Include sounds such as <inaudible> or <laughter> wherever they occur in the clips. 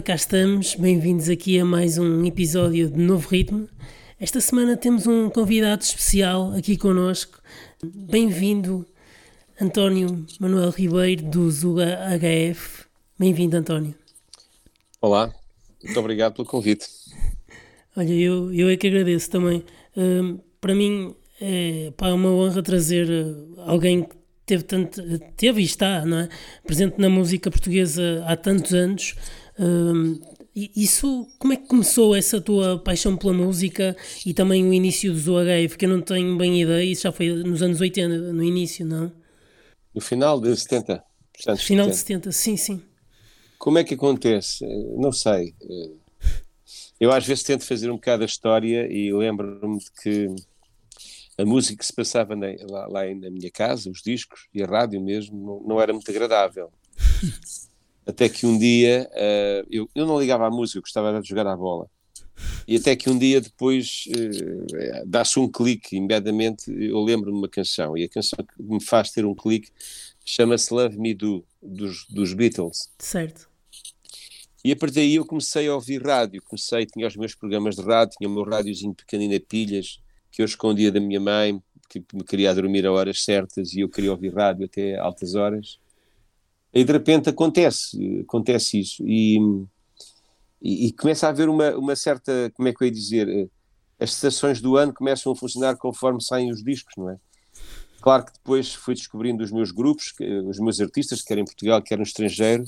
Ora, cá estamos, bem-vindos aqui a mais um episódio de Novo Ritmo. Esta semana temos um convidado especial aqui connosco. Bem-vindo, António Manuel Ribeiro, do Zuga HF. Bem-vindo, António. Olá, muito obrigado pelo convite. Olha, eu, eu é que agradeço também. Uh, para mim é pá, uma honra trazer uh, alguém que teve, tanto, teve e está não é? presente na música portuguesa há tantos anos. Uh, isso, como é que começou essa tua paixão pela música e também o início do ZUHF? Porque eu não tenho bem ideia, isso já foi nos anos 80, no início, não? No final de 70. Portanto, final 70. de 70, sim, sim. Como é que acontece? Não sei. Eu às vezes tento fazer um bocado a história e lembro-me de que a música que se passava na, lá, lá, na minha casa, os discos e a rádio mesmo, não, não era muito agradável. <laughs> até que um dia uh, eu, eu não ligava à música, eu gostava de jogar à bola. E até que um dia depois uh, dá-se um clique, imediatamente eu lembro-me de uma canção, e a canção que me faz ter um clique chama-se Love Me Do, dos, dos Beatles. Certo. E a partir daí eu comecei a ouvir rádio, comecei, tinha os meus programas de rádio, tinha o meu rádiozinho pequenino a pilhas, que eu escondia da minha mãe, que me queria dormir a horas certas e eu queria ouvir rádio até altas horas. E de repente acontece, acontece isso. E, e, e, começa a haver uma, uma certa, como é que eu ia dizer, eh, as estações do ano começam a funcionar conforme saem os discos, não é? Claro que depois fui descobrindo os meus grupos, os meus artistas, quer em Portugal, quer no estrangeiro.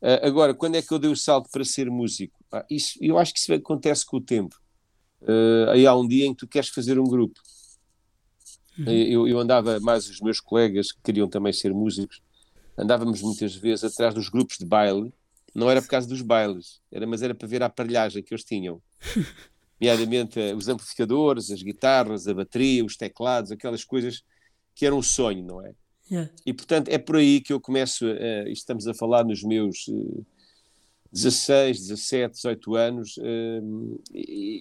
Uh, agora, quando é que eu dei o salto para ser músico? Ah, isso, eu acho que isso acontece com o tempo. Uh, aí há um dia em que tu queres fazer um grupo. Uhum. Eu, eu, andava mais os meus colegas que queriam também ser músicos, andávamos muitas vezes atrás dos grupos de baile, não era por causa dos bailes, era, mas era para ver a aparelhagem que eles tinham. <laughs> Nomeadamente uh, os amplificadores, as guitarras, a bateria, os teclados, aquelas coisas que eram um sonho, não é? Yeah. E portanto é por aí que eu começo, uh, estamos a falar nos meus uh, 16, 17, 18 anos, uh,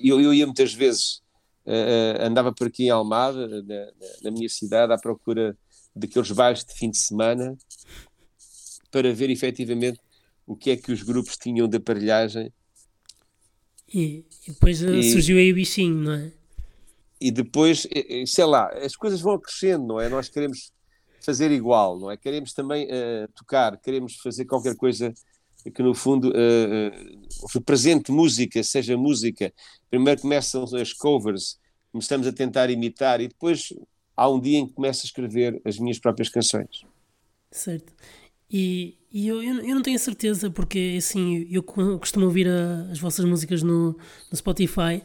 eu, eu ia muitas vezes, uh, andava por aqui em Almada, na, na, minha cidade, à procura daqueles bairros de fim de semana, para ver efetivamente o que é que os grupos tinham de aparelhagem. E, e depois eh, e, surgiu aí o bichinho, não é? E depois, sei lá, as coisas vão crescendo, não é? Nós queremos fazer igual, não é? Queremos também uh, tocar, queremos fazer qualquer coisa que no fundo uh, represente música, seja música. Primeiro começam as covers, começamos a tentar imitar e depois há um dia em que começo a escrever as minhas próprias canções. Certo. E, e eu, eu, não tenho certeza, porque assim, eu costumo ouvir a, as vossas músicas no, no Spotify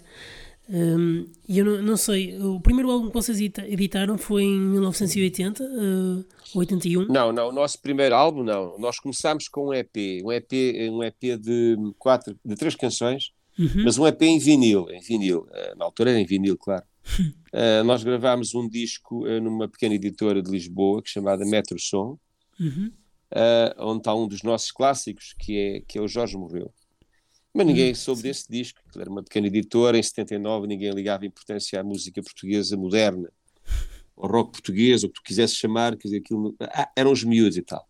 um, e eu não, não, sei, o primeiro álbum que vocês editaram foi em 1980, uh, 81? Não, não, o nosso primeiro álbum não. Nós começámos com um EP, um EP, um EP de quatro, de três canções, uhum. mas um EP em vinil, em vinil. Uh, na altura era em vinil, claro. uh, <laughs> nós gravámos um disco uh, numa pequena editora de Lisboa, que é chamada Metro Som, uhum. Onde está um dos nossos clássicos, que é, que é o Jorge Morreu. Mas ninguém hum, soube desse disco, era uma pequena editora, em 79 ninguém ligava importância à música portuguesa moderna, ao rock português, ou o que tu quisesse chamar, quer dizer, aquilo, ah, eram os miúdos e tal.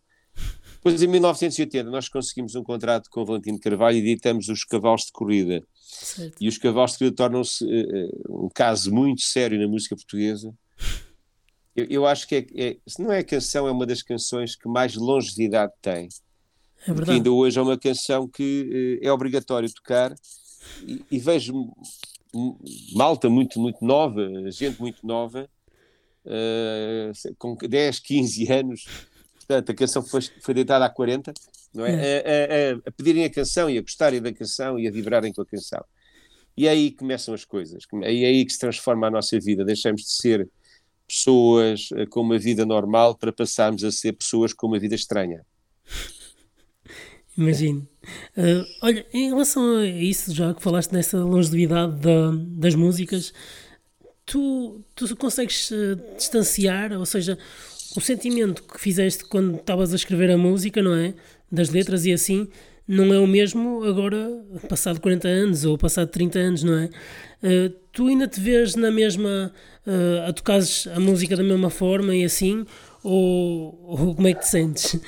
Depois, em 1980, nós conseguimos um contrato com o Valentino Carvalho e editamos os Cavalos de Corrida. Certo. E os Cavalos de Corrida tornam-se uh, um caso muito sério na música portuguesa. Eu, eu acho que, é, é, se não é a canção, é uma das canções que mais longevidade tem é verdade. Ainda hoje é uma canção que uh, é obrigatório tocar e, e, vejo malta muito, muito nova, gente muito nova, uh, com 10, 15 anos. Portanto, a canção foi, foi deitada há 40, não é? é. A, a, a, pedirem a canção e a gostarem da canção e a vibrarem com a canção. E é aí que começam as coisas, é aí que se transforma a nossa vida. Deixamos de ser pessoas eh, com uma vida normal para passarmos a ser pessoas com uma vida estranha. Imagino. Uh, olha, em relação a isso, já que falaste nessa longevidade da, das músicas, tu, tu consegues uh, distanciar, ou seja, o sentimento que fizeste quando estavas a escrever a música, não é? Das letras e assim, não é o mesmo agora, passado 40 anos ou passado 30 anos, não é? Uh, tu ainda te vês na mesma. Uh, a tocares a música da mesma forma e assim? Ou, ou como é que te sentes?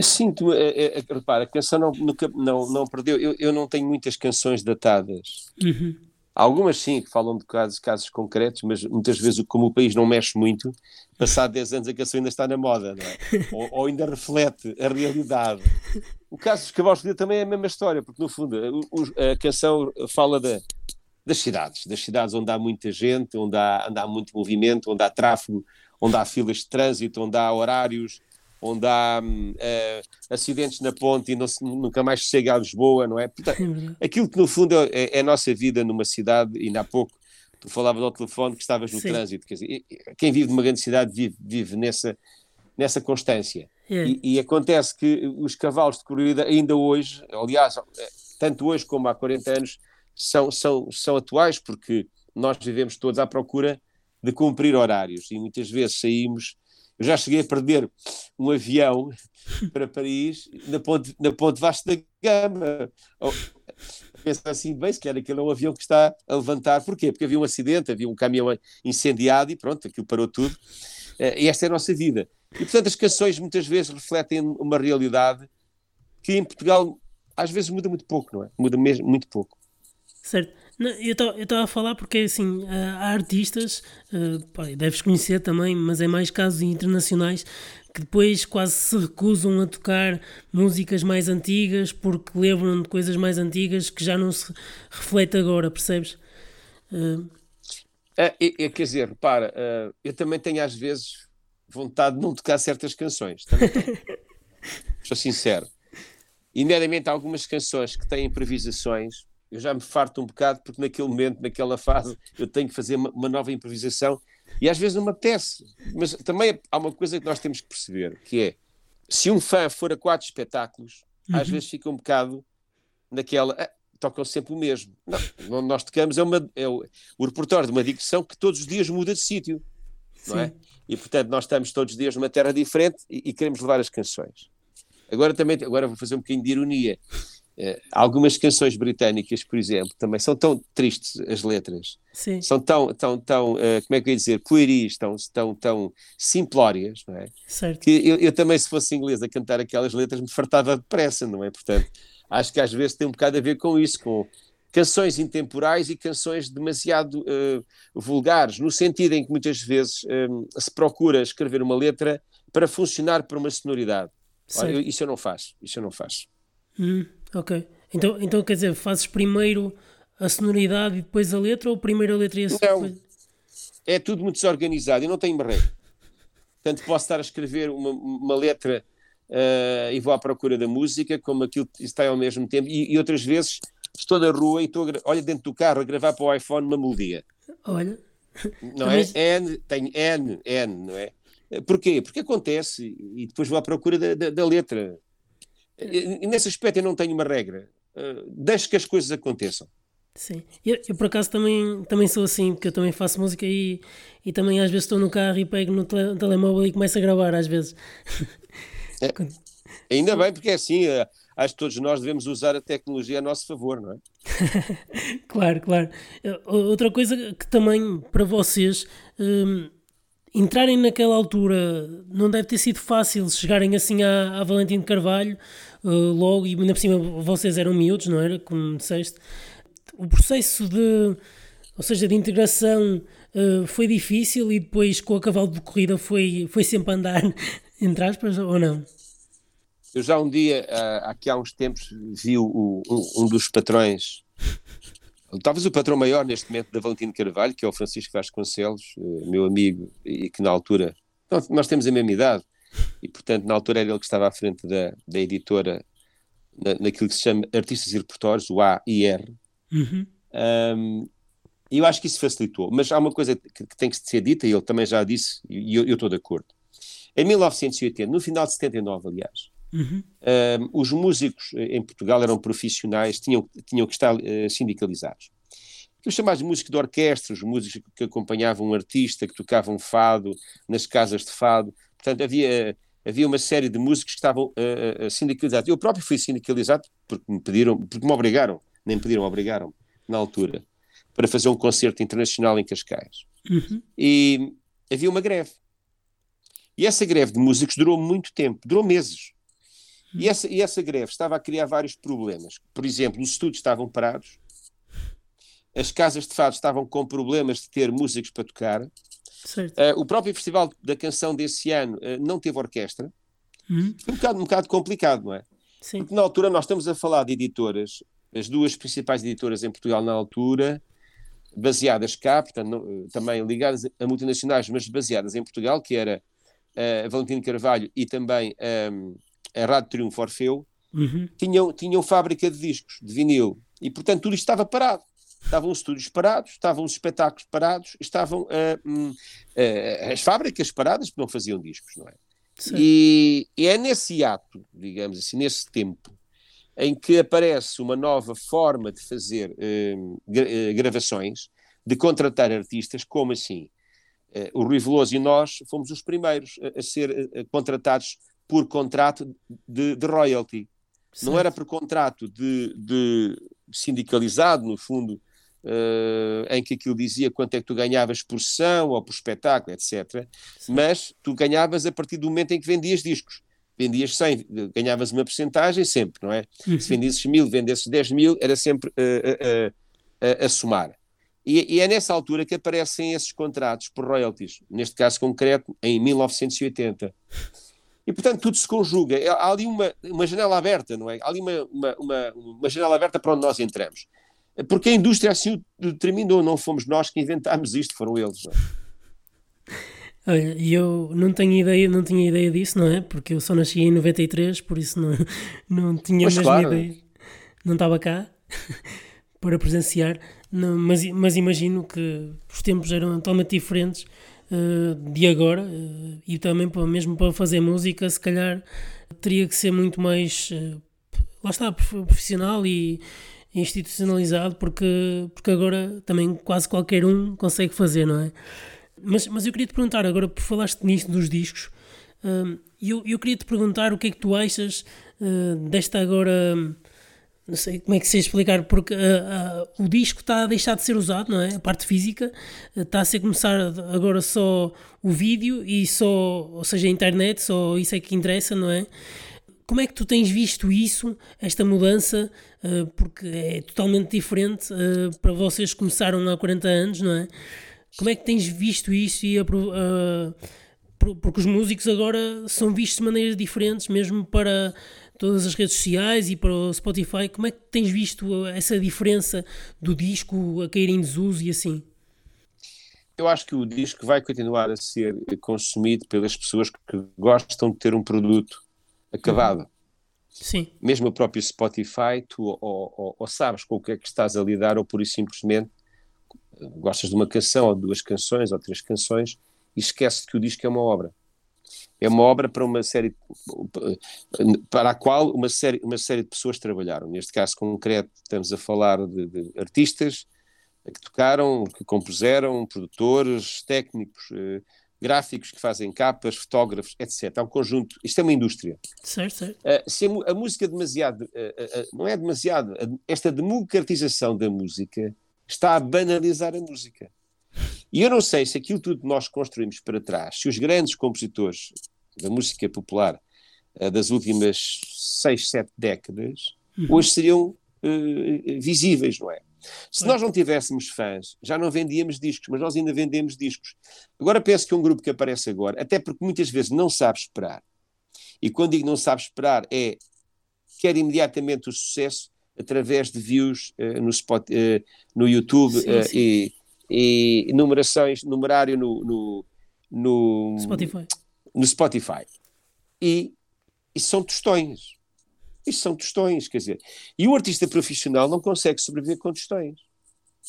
Sinto, é, é, repara, a canção não, nunca, não, não perdeu. Eu, eu não tenho muitas canções datadas. Uhum. Algumas sim, que falam de casos, casos concretos, mas muitas vezes, como o país não mexe muito, passado 10 anos a canção ainda está na moda, é? <laughs> ou, ou, ainda reflete a realidade. O caso dos Cavalos de também é a mesma história, porque no fundo a, a canção fala da, das cidades, das cidades onde há muita gente, onde há, onde há muito movimento, onde há tráfego, onde há filas de trânsito, onde há horários onde há uh, acidentes na ponte e não se, nunca mais chega a Lisboa, não é? <laughs> Portanto, aquilo que no fundo é, é, a nossa vida numa cidade, ainda há pouco tu falavas ao telefone que estavas no Sim. trânsito, quer dizer, quem vive numa grande cidade vive, vive nessa, nessa constância. É. E, e, acontece que os cavalos de corrida ainda hoje, aliás, eh, tanto hoje como há 40 anos, são, são, são atuais, porque nós vivemos todos à procura de cumprir horários e muitas vezes saímos eu já cheguei a perder um avião para Paris na ponte, na ponte Vasco da Gama. Pensar assim, bem, se calhar aquele é um avião que está a levantar. Porquê? Porque havia um acidente, havia um caminhão incendiado e pronto, aquilo parou tudo. Eh, e esta é a nossa vida. E portanto as canções muitas vezes refletem uma realidade que em Portugal às vezes muda muito pouco, não é? Muda mesmo muito pouco. Certo. Não, eu estava a falar porque assim, há artistas, uh, pá, deves conhecer também, mas é mais casos internacionais que depois quase se recusam a tocar músicas mais antigas porque lembram de coisas mais antigas que já não se reflete agora, percebes? Uh... É, é, quer dizer, repara, uh, eu também tenho às vezes vontade de não tocar certas canções. Também <laughs> Sou sincero. E, nomeadamente, algumas canções que têm improvisações eu já me farto um bocado porque naquele momento, naquela fase, eu tenho que fazer uma, uma nova improvisação e às vezes não me apetece. Mas também há uma coisa que nós temos que perceber, que é, se um fã for a quatro espetáculos, uhum. às vezes fica um bocado naquela... Ah, tocam sempre o mesmo. Não, nós tocamos é, uma, é o, o repertório de uma dicção que todos os dias muda de sítio, não é? E portanto nós estamos todos os dias numa terra diferente e, e, queremos levar as canções. Agora também, agora vou fazer um bocadinho de ironia. Uh, algumas canções britânicas, por exemplo, também são tão tristes as letras, Sim. são tão, tão, tão uh, como é que eu ia dizer, pueris, tão, tão, tão simplórias, não é? Certo. Que eu, eu, também, se fosse inglês a cantar aquelas letras, me fartava depressa, não é? Portanto, <laughs> acho que às vezes tem um bocado a ver com isso, com canções intemporais e canções demasiado uh, vulgares, no sentido em que muitas vezes se procura escrever uma letra para funcionar por uma sonoridade. Olha, isso eu não faço, isso eu não faço. Hum. Ok. Então, então quer dizer, fazes primeiro a sonoridade e depois a letra ou primeiro a letra e a sonoridade? Não. É tudo muito desorganizado. Eu não tenho barreira. Portanto, posso estar a escrever uma, uma letra uh, e vou à procura da música, como aquilo está ao mesmo tempo. E, e outras vezes estou na rua e estou, a, olha, dentro do carro, a gravar para o iPhone uma melodia. Olha. Não é? N, tenho N, N, não é? Porquê? Porque acontece e depois vou à procura da, da, da letra. E nesse aspecto eu não tenho uma regra. Uh, deixo que as coisas aconteçam. Sim, eu, eu, por acaso também, também sou assim, porque eu também faço música e, e também às vezes estou no carro e pego no tele, telemóvel e começo a gravar às vezes. É, <laughs> ainda bem, porque é assim, uh, acho que todos nós devemos usar a tecnologia a nosso favor, não é? <laughs> claro, claro. Outra coisa que também para vocês. Um, entrarem naquela altura não deve ter sido fácil chegarem assim à, à Valentim de Carvalho uh, logo, e ainda por cima vocês eram miúdos, não era? Como disseste. O processo de, ou seja, de integração uh, foi difícil e depois com a cavalo de corrida foi, foi sempre andar, <laughs> entre aspas, ou não? Eu já um dia, uh, aqui há uns tempos, vi o, um, um dos patrões talvez o patrão maior neste momento da Valentino Carvalho, que é o Francisco Vasconcelos, eh, meu amigo, e que na altura, nós temos a mesma idade, e portanto na altura era ele que estava à frente da, da editora, na, naquilo que se chama Artistas e Repertórios, o AIR. Uhum. Um, e eu acho que isso facilitou, mas há uma coisa que, que tem que ser dita, e ele também já disse, e eu, eu estou de acordo. Em 1980, no final de 79, aliás, Uhum. Um, os músicos em Portugal eram profissionais, tinham, tinham que estar uh, sindicalizados. Os chamados músicos de orquestra, os músicos que acompanhavam um artista, que tocavam fado nas casas de fado. Portanto, havia, havia uma série de músicos que estavam uh, uh, sindicalizados. Eu próprio fui sindicalizado porque me pediram, porque me obrigaram, nem me pediram, obrigaram na altura, para fazer um concerto internacional em Cascais. Uhum. E havia uma greve. E essa greve de músicos durou muito tempo, durou meses. E essa, e essa greve estava a criar vários problemas. Por exemplo, os estúdios estavam parados, as casas de fado estavam com problemas de ter músicos para tocar. Uh, o próprio Festival da Canção desse ano uh, não teve orquestra. Uhum. Foi um bocado, um bocado complicado, não é? Sim. Porque na altura nós estamos a falar de editoras, as duas principais editoras em Portugal na altura, baseadas cá, portanto, não, também ligadas a multinacionais, mas baseadas em Portugal, que era uh, Valentino Carvalho e também um, a Rádio Triunfo Orfeu, uhum. tinham, tinham fábrica de discos, de vinil, e portanto tudo isto estava parado. Estavam os estúdios parados, estavam os espetáculos parados, estavam uh, uh, as fábricas paradas porque não faziam discos, não é? E, e, é nesse ato, digamos assim, nesse tempo, em que aparece uma nova forma de fazer uh, gravações, de contratar artistas, como assim? o Rui Veloso e nós fomos os primeiros a, a ser contratados por contrato de, de royalty. Certo. Não era por contrato de, de sindicalizado, no fundo, uh, em que aquilo dizia quanto é que tu ganhavas por sessão ou por espetáculo, etc. Sim. Mas tu ganhavas a partir do momento em que vendias discos. Vendias 100, ganhavas uma porcentagem sempre, não é? Uhum. Se vendesses mil, vendesses 10 mil, era sempre uh, uh, a somar. E, e, é nessa altura que aparecem esses contratos por royalties, neste caso concreto, em 1980. E, portanto, tudo se conjuga. É, há ali uma, uma janela aberta, não é? Há ali uma, uma, uma, uma janela aberta para onde nós entramos. Porque a indústria assim o determinou, não fomos nós que inventámos isto, foram eles. É? Olha, eu não tenho ideia, não tinha ideia disso, não é? Porque eu só nasci em 93, por isso não, <laughs> não tinha mesmo claro. ideia. Não estava cá <laughs> para presenciar, não, mas, mas imagino que os tempos eram totalmente diferentes uh, de agora uh, e também para, mesmo para fazer música, se calhar teria que ser muito mais, uh, lá está, profissional e institucionalizado, porque, porque agora também quase qualquer um consegue fazer, não é? Mas, mas eu queria te perguntar, agora por falaste nisto dos discos, eu, eu queria te perguntar o que é que tu achas desta agora não sei como é que se explicar, porque uh, o disco está a deixar de ser usado, não é? A parte física está a ser começar agora só o vídeo e só, ou seja, a internet, só isso é que interessa, não é? Como é que tu tens visto isso, esta mudança? Porque é totalmente diferente para vocês que começaram há 40 anos, não é? Como é que tens visto isso e a, porque os músicos agora são vistos de maneiras diferentes, mesmo para todas as redes sociais e para o Spotify. Como é que tens visto essa diferença do disco a cair em desuso e assim? Eu acho que o disco vai continuar a ser consumido pelas pessoas que gostam de ter um produto acabado. Sim. Mesmo o próprio Spotify, tu ou, ou, ou, sabes com o que é que estás a lidar, ou pura e simplesmente gostas de uma canção, ou duas canções, ou três canções, e esqueces que o disco é uma obra é uma obra para uma série para a qual uma série, uma série de pessoas trabalharam. Neste caso concreto, estamos a falar de, de artistas que tocaram, que compuseram, produtores, técnicos, eh, gráficos que fazem capas, fotógrafos, etc. É um conjunto, isto é uma indústria. Certo, certo. Uh, se a, a, música demasiado, uh, uh, não é demasiado, esta democratização da música está a banalizar a música. E eu não sei se aquilo tudo que nós construímos para trás, se os grandes compositores da música popular das últimas seis, sete décadas, uhum. hoje seriam visíveis, não é? Se nós não tivéssemos fãs, já não vendíamos discos, mas nós ainda vendemos discos. Agora penso que um grupo que aparece agora, até porque muitas vezes não sabe esperar, e quando digo não sabe esperar, é quer imediatamente o sucesso através de views uh, no, spot, uh, no YouTube sim, uh, sim. E, e numerações, numerário no, no, no Spotify no Spotify. E isso são tostões. Isso são tostões, quer dizer. E o artista profissional não consegue sobreviver com tostões.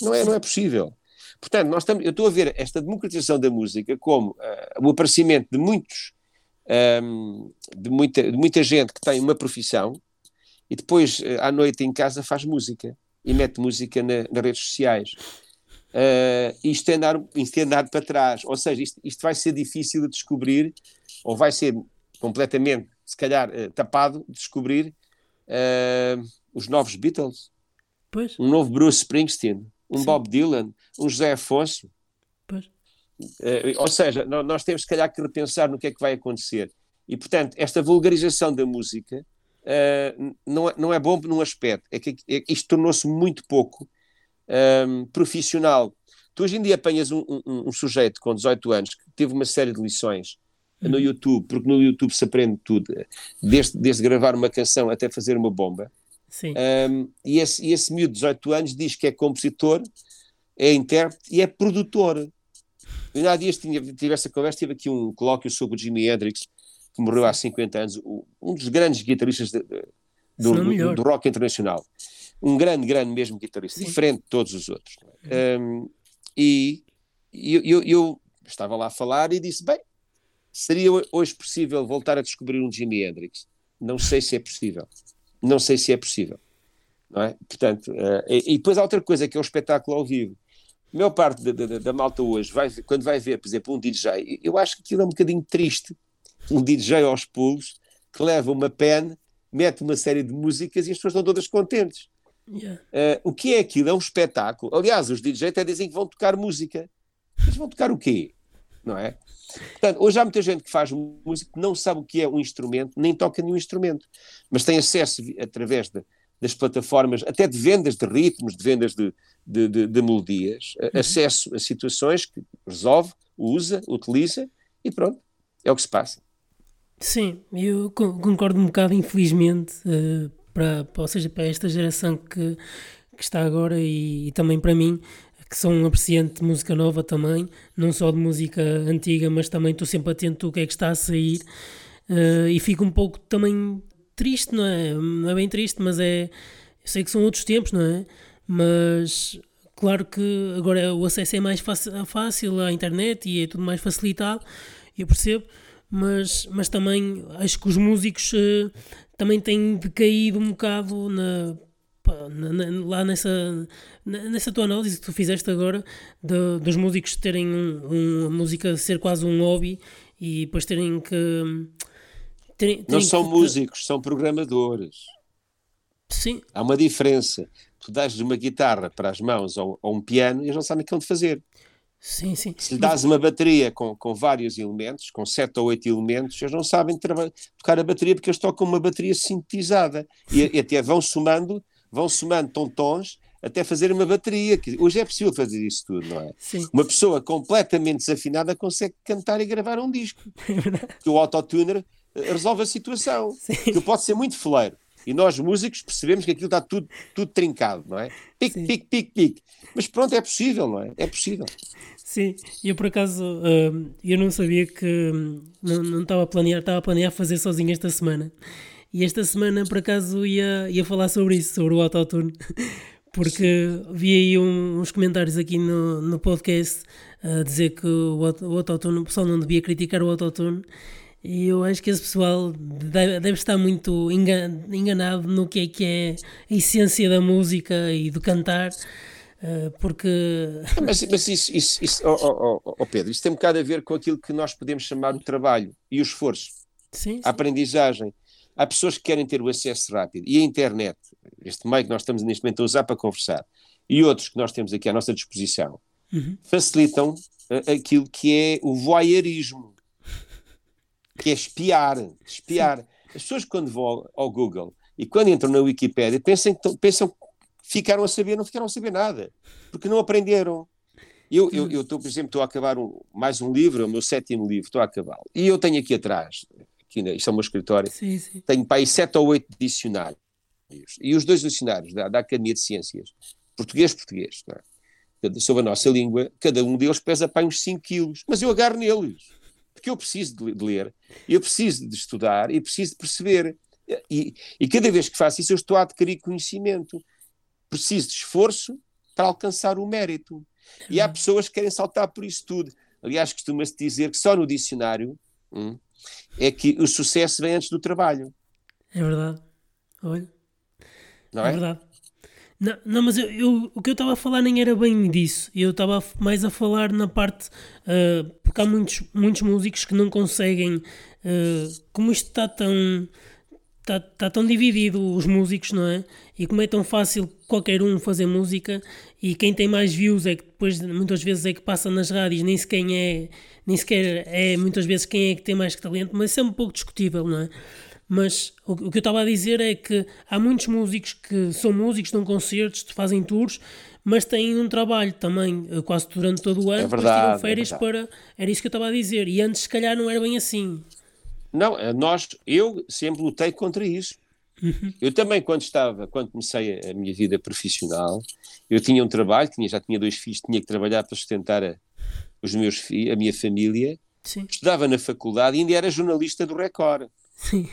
Não é, não é possível. Portanto, nós estamos, eu estou a ver esta democratização da música como uh, o aparecimento de muitos, um, de, muita, de muita gente que tem uma profissão e depois uh, à noite em casa faz música e mete música na, nas redes sociais. Uh, isto, é andar, isto é andar para trás. Ou seja, isto, isto vai ser difícil de descobrir, ou vai ser completamente, se calhar, tapado de descobrir uh, os novos Beatles. Pois. Um novo Bruce Springsteen, um Sim. Bob Dylan, um José Afonso. Pois. ou seja, nós temos, se calhar, que repensar no que é que vai acontecer. E, portanto, esta vulgarização da música uh, não, é, não é bom num aspecto, é que é, isto tornou-se muito pouco um, profissional. Tu hoje em dia apanhas um, um, um, sujeito com 18 anos que teve uma série de lições no uhum. YouTube, porque no YouTube se aprende tudo, desde, desde gravar uma canção até fazer uma bomba. Sim. Um, e, esse, e esse miúdo de 18 anos diz que é compositor, é intérprete e é produtor. Eu há dias tinha, tive essa conversa, tive aqui um colóquio sobre o Jimi Hendrix, que morreu há 50 anos, um dos grandes guitarristas de, de, do, do, do, rock internacional. Um grande, grande mesmo guitarrista, Sim. diferente de todos os outros. É? Um, e eu, eu, eu, estava lá a falar e disse: bem, seria hoje possível voltar a descobrir um Jimi Hendrix? Não sei se é possível. Não sei se é possível. Não é? Portanto, uh, e, e, depois há outra coisa que é o espetáculo ao vivo. A maior parte da, da, da malta hoje, vai, quando vai ver, por exemplo, um DJ, eu acho que aquilo é um bocadinho triste. Um DJ aos pulos que leva uma pen, mete uma série de músicas e as pessoas estão todas contentes. Yeah. Uh, o que é aquilo? É um espetáculo. Aliás, os DJs até dizem que vão tocar música. Mas vão tocar o quê? Não é? Portanto, hoje há muita gente que faz música que não sabe o que é um instrumento, nem toca nenhum instrumento, mas tem acesso através de, das plataformas, até de vendas de ritmos, de vendas de, de, de, de melodias, uhum. acesso a situações que resolve, usa, utiliza e pronto, é o que se passa. Sim, eu concordo um bocado, infelizmente, uh, para, ou seja, para esta geração que, que está agora e, e, também para mim, que sou um apreciante de música nova também, não só de música antiga, mas também estou sempre atento ao que é que está a sair uh, e fico um pouco também triste, não é? Não é bem triste, mas é. Eu sei que são outros tempos, não é? Mas claro que agora o acesso é mais fácil à internet e é tudo mais facilitado, eu percebo, mas, mas também acho que os músicos uh, também têm decaído um bocado na, na, na, lá nessa, nessa tua análise que tu fizeste agora de, dos músicos terem um, um, a música ser quase um hobby e depois terem que. Terem, terem Não são que, músicos, são programadores. Sim. Há uma diferença. Tu dás uma guitarra para as mãos ou, ou um piano e eles não sabem o que é de fazer. Sim, sim. Se lhe dás uma bateria com, com vários elementos, com sete ou oito elementos, eles não sabem tocar a bateria porque eles tocam uma bateria sintetizada e, e até vão somando, vão somando tontons até fazer uma bateria. Hoje é possível fazer isso tudo, não é? Sim. Uma pessoa completamente desafinada consegue cantar e gravar um disco. <laughs> É que o autotuner eh, resolve a situação. Sim. Que pode ser muito fleiro. E nós, músicos, percebemos que aquilo está tudo, tudo trincado, não é? Pique, pique, pique, pique. Mas pronto, é possível, não é? É possível. Sim, eu por acaso, uh, eu não sabia que, não, não estava a planear, estava a planear fazer sozinho esta semana. E esta semana, por acaso, ia, ia falar sobre isso, sobre o autotune. <laughs> Porque vi aí um, uns comentários aqui no, no podcast a dizer que o, o autotune, o pessoal não devia criticar o autotune e eu acho que esse pessoal deve, deve estar muito enganado no que é que é a essência da música e do cantar, eh, porque. Mas, mas isso, isso, isso oh, oh, oh, Pedro, isso tem um bocado a ver com aquilo que nós podemos chamar o trabalho e o esforço, sim, sim. a aprendizagem. Há pessoas que querem ter o acesso rápido e a internet, este meio que nós estamos neste momento a usar para conversar, e outros que nós temos aqui à nossa disposição, uhum. facilitam eh, aquilo que é o voyeurismo que é espiar, espiar. Sim. As pessoas quando vão ao Google e quando entram na Wikipédia pensam, pensam que ficaram a saber, não ficaram a saber nada, porque não aprenderam. Eu, eu, eu estou, por exemplo, estou a acabar um, mais um livro, é o meu sétimo livro, estou a acabar. E eu tenho aqui atrás, aqui isto é o meu escritório, sim, sim. tenho para aí sete ou oito dicionários. E os dois dicionários da, da Academia de Ciências, português-português, é? sobre a nossa língua, cada um deles pesa para uns 5 quilos, mas eu agarro neles porque eu preciso de, de ler, eu preciso de estudar e preciso de perceber. E, e cada vez que faço isso, eu estou a adquirir conhecimento. Preciso de esforço para alcançar o mérito. E há pessoas que querem saltar por isso tudo. Aliás, costuma-se dizer que só no dicionário hum, é que o sucesso vem antes do trabalho. É verdade. Olha. Não é? é verdade. Não, não mas eu, eu, o que eu estava a falar nem era bem disso. Eu estava mais a falar na parte. Uh, porque há muitos, muitos músicos que não conseguem. Uh, como isto está tão. Está, está tão dividido os músicos, não é? E como é tão fácil qualquer um fazer música e quem tem mais views é que depois muitas vezes é que passa nas rádios, nem sequer é, nem sequer é muitas vezes quem é que tem mais talento, mas isso é um pouco discutível, não é? Mas o, o que eu estava a dizer é que há muitos músicos que são músicos, dão concertos, fazem tours, mas têm um trabalho também eh, quase durante todo o ano, É depois verdade, tiram é férias verdade. para. Era isso que eu estava a dizer. E antes, se calhar, não era bem assim. Não, eh, nós, eu sempre lutei contra isso. Eu também, quando estava, quando comecei a, minha vida profissional, eu tinha um trabalho, tinha, já tinha dois filhos, tinha que trabalhar para sustentar a, os meus filhos, a minha família. Sim, Estudava na faculdade e ainda era jornalista do Record. sim,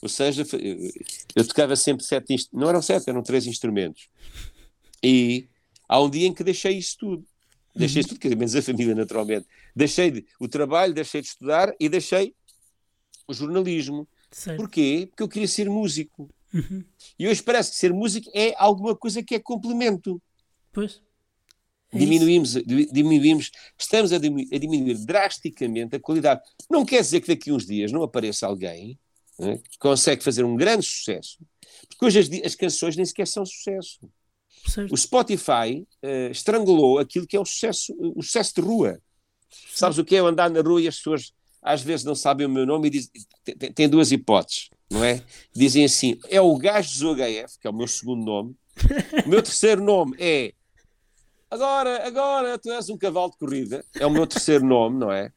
Ou seja, eu, eu tocava sempre sete, não eram sete, eram três instrumentos. E há um dia em que deixei isso tudo. Deixei isso tudo, quer dizer, menos a família, naturalmente. Deixei de, o trabalho, deixei de estudar e deixei o jornalismo. certo. Porquê? Porque eu queria ser músico. E hoje parece que ser músico é alguma coisa que é complemento. Pois. É. Diminuímos, di- diminuímos, estamos a, dimi- a diminuir drasticamente a qualidade. Não quer dizer que daqui a uns dias não apareça alguém né, que consegue fazer um grande sucesso, porque hoje as, as canções nem sequer são sucesso. Certo. O Spotify eh, estrangulou aquilo que é o sucesso, o sucesso de rua. Sabes o que é andar na rua e as pessoas às vezes não sabem o meu nome e dizem, tem- duas hipóteses, não é? Dizem assim, é o gajo do HF, que é o meu segundo nome, o meu terceiro nome é Agora, agora tu és um cavalo de corrida, é o meu terceiro nome, não é?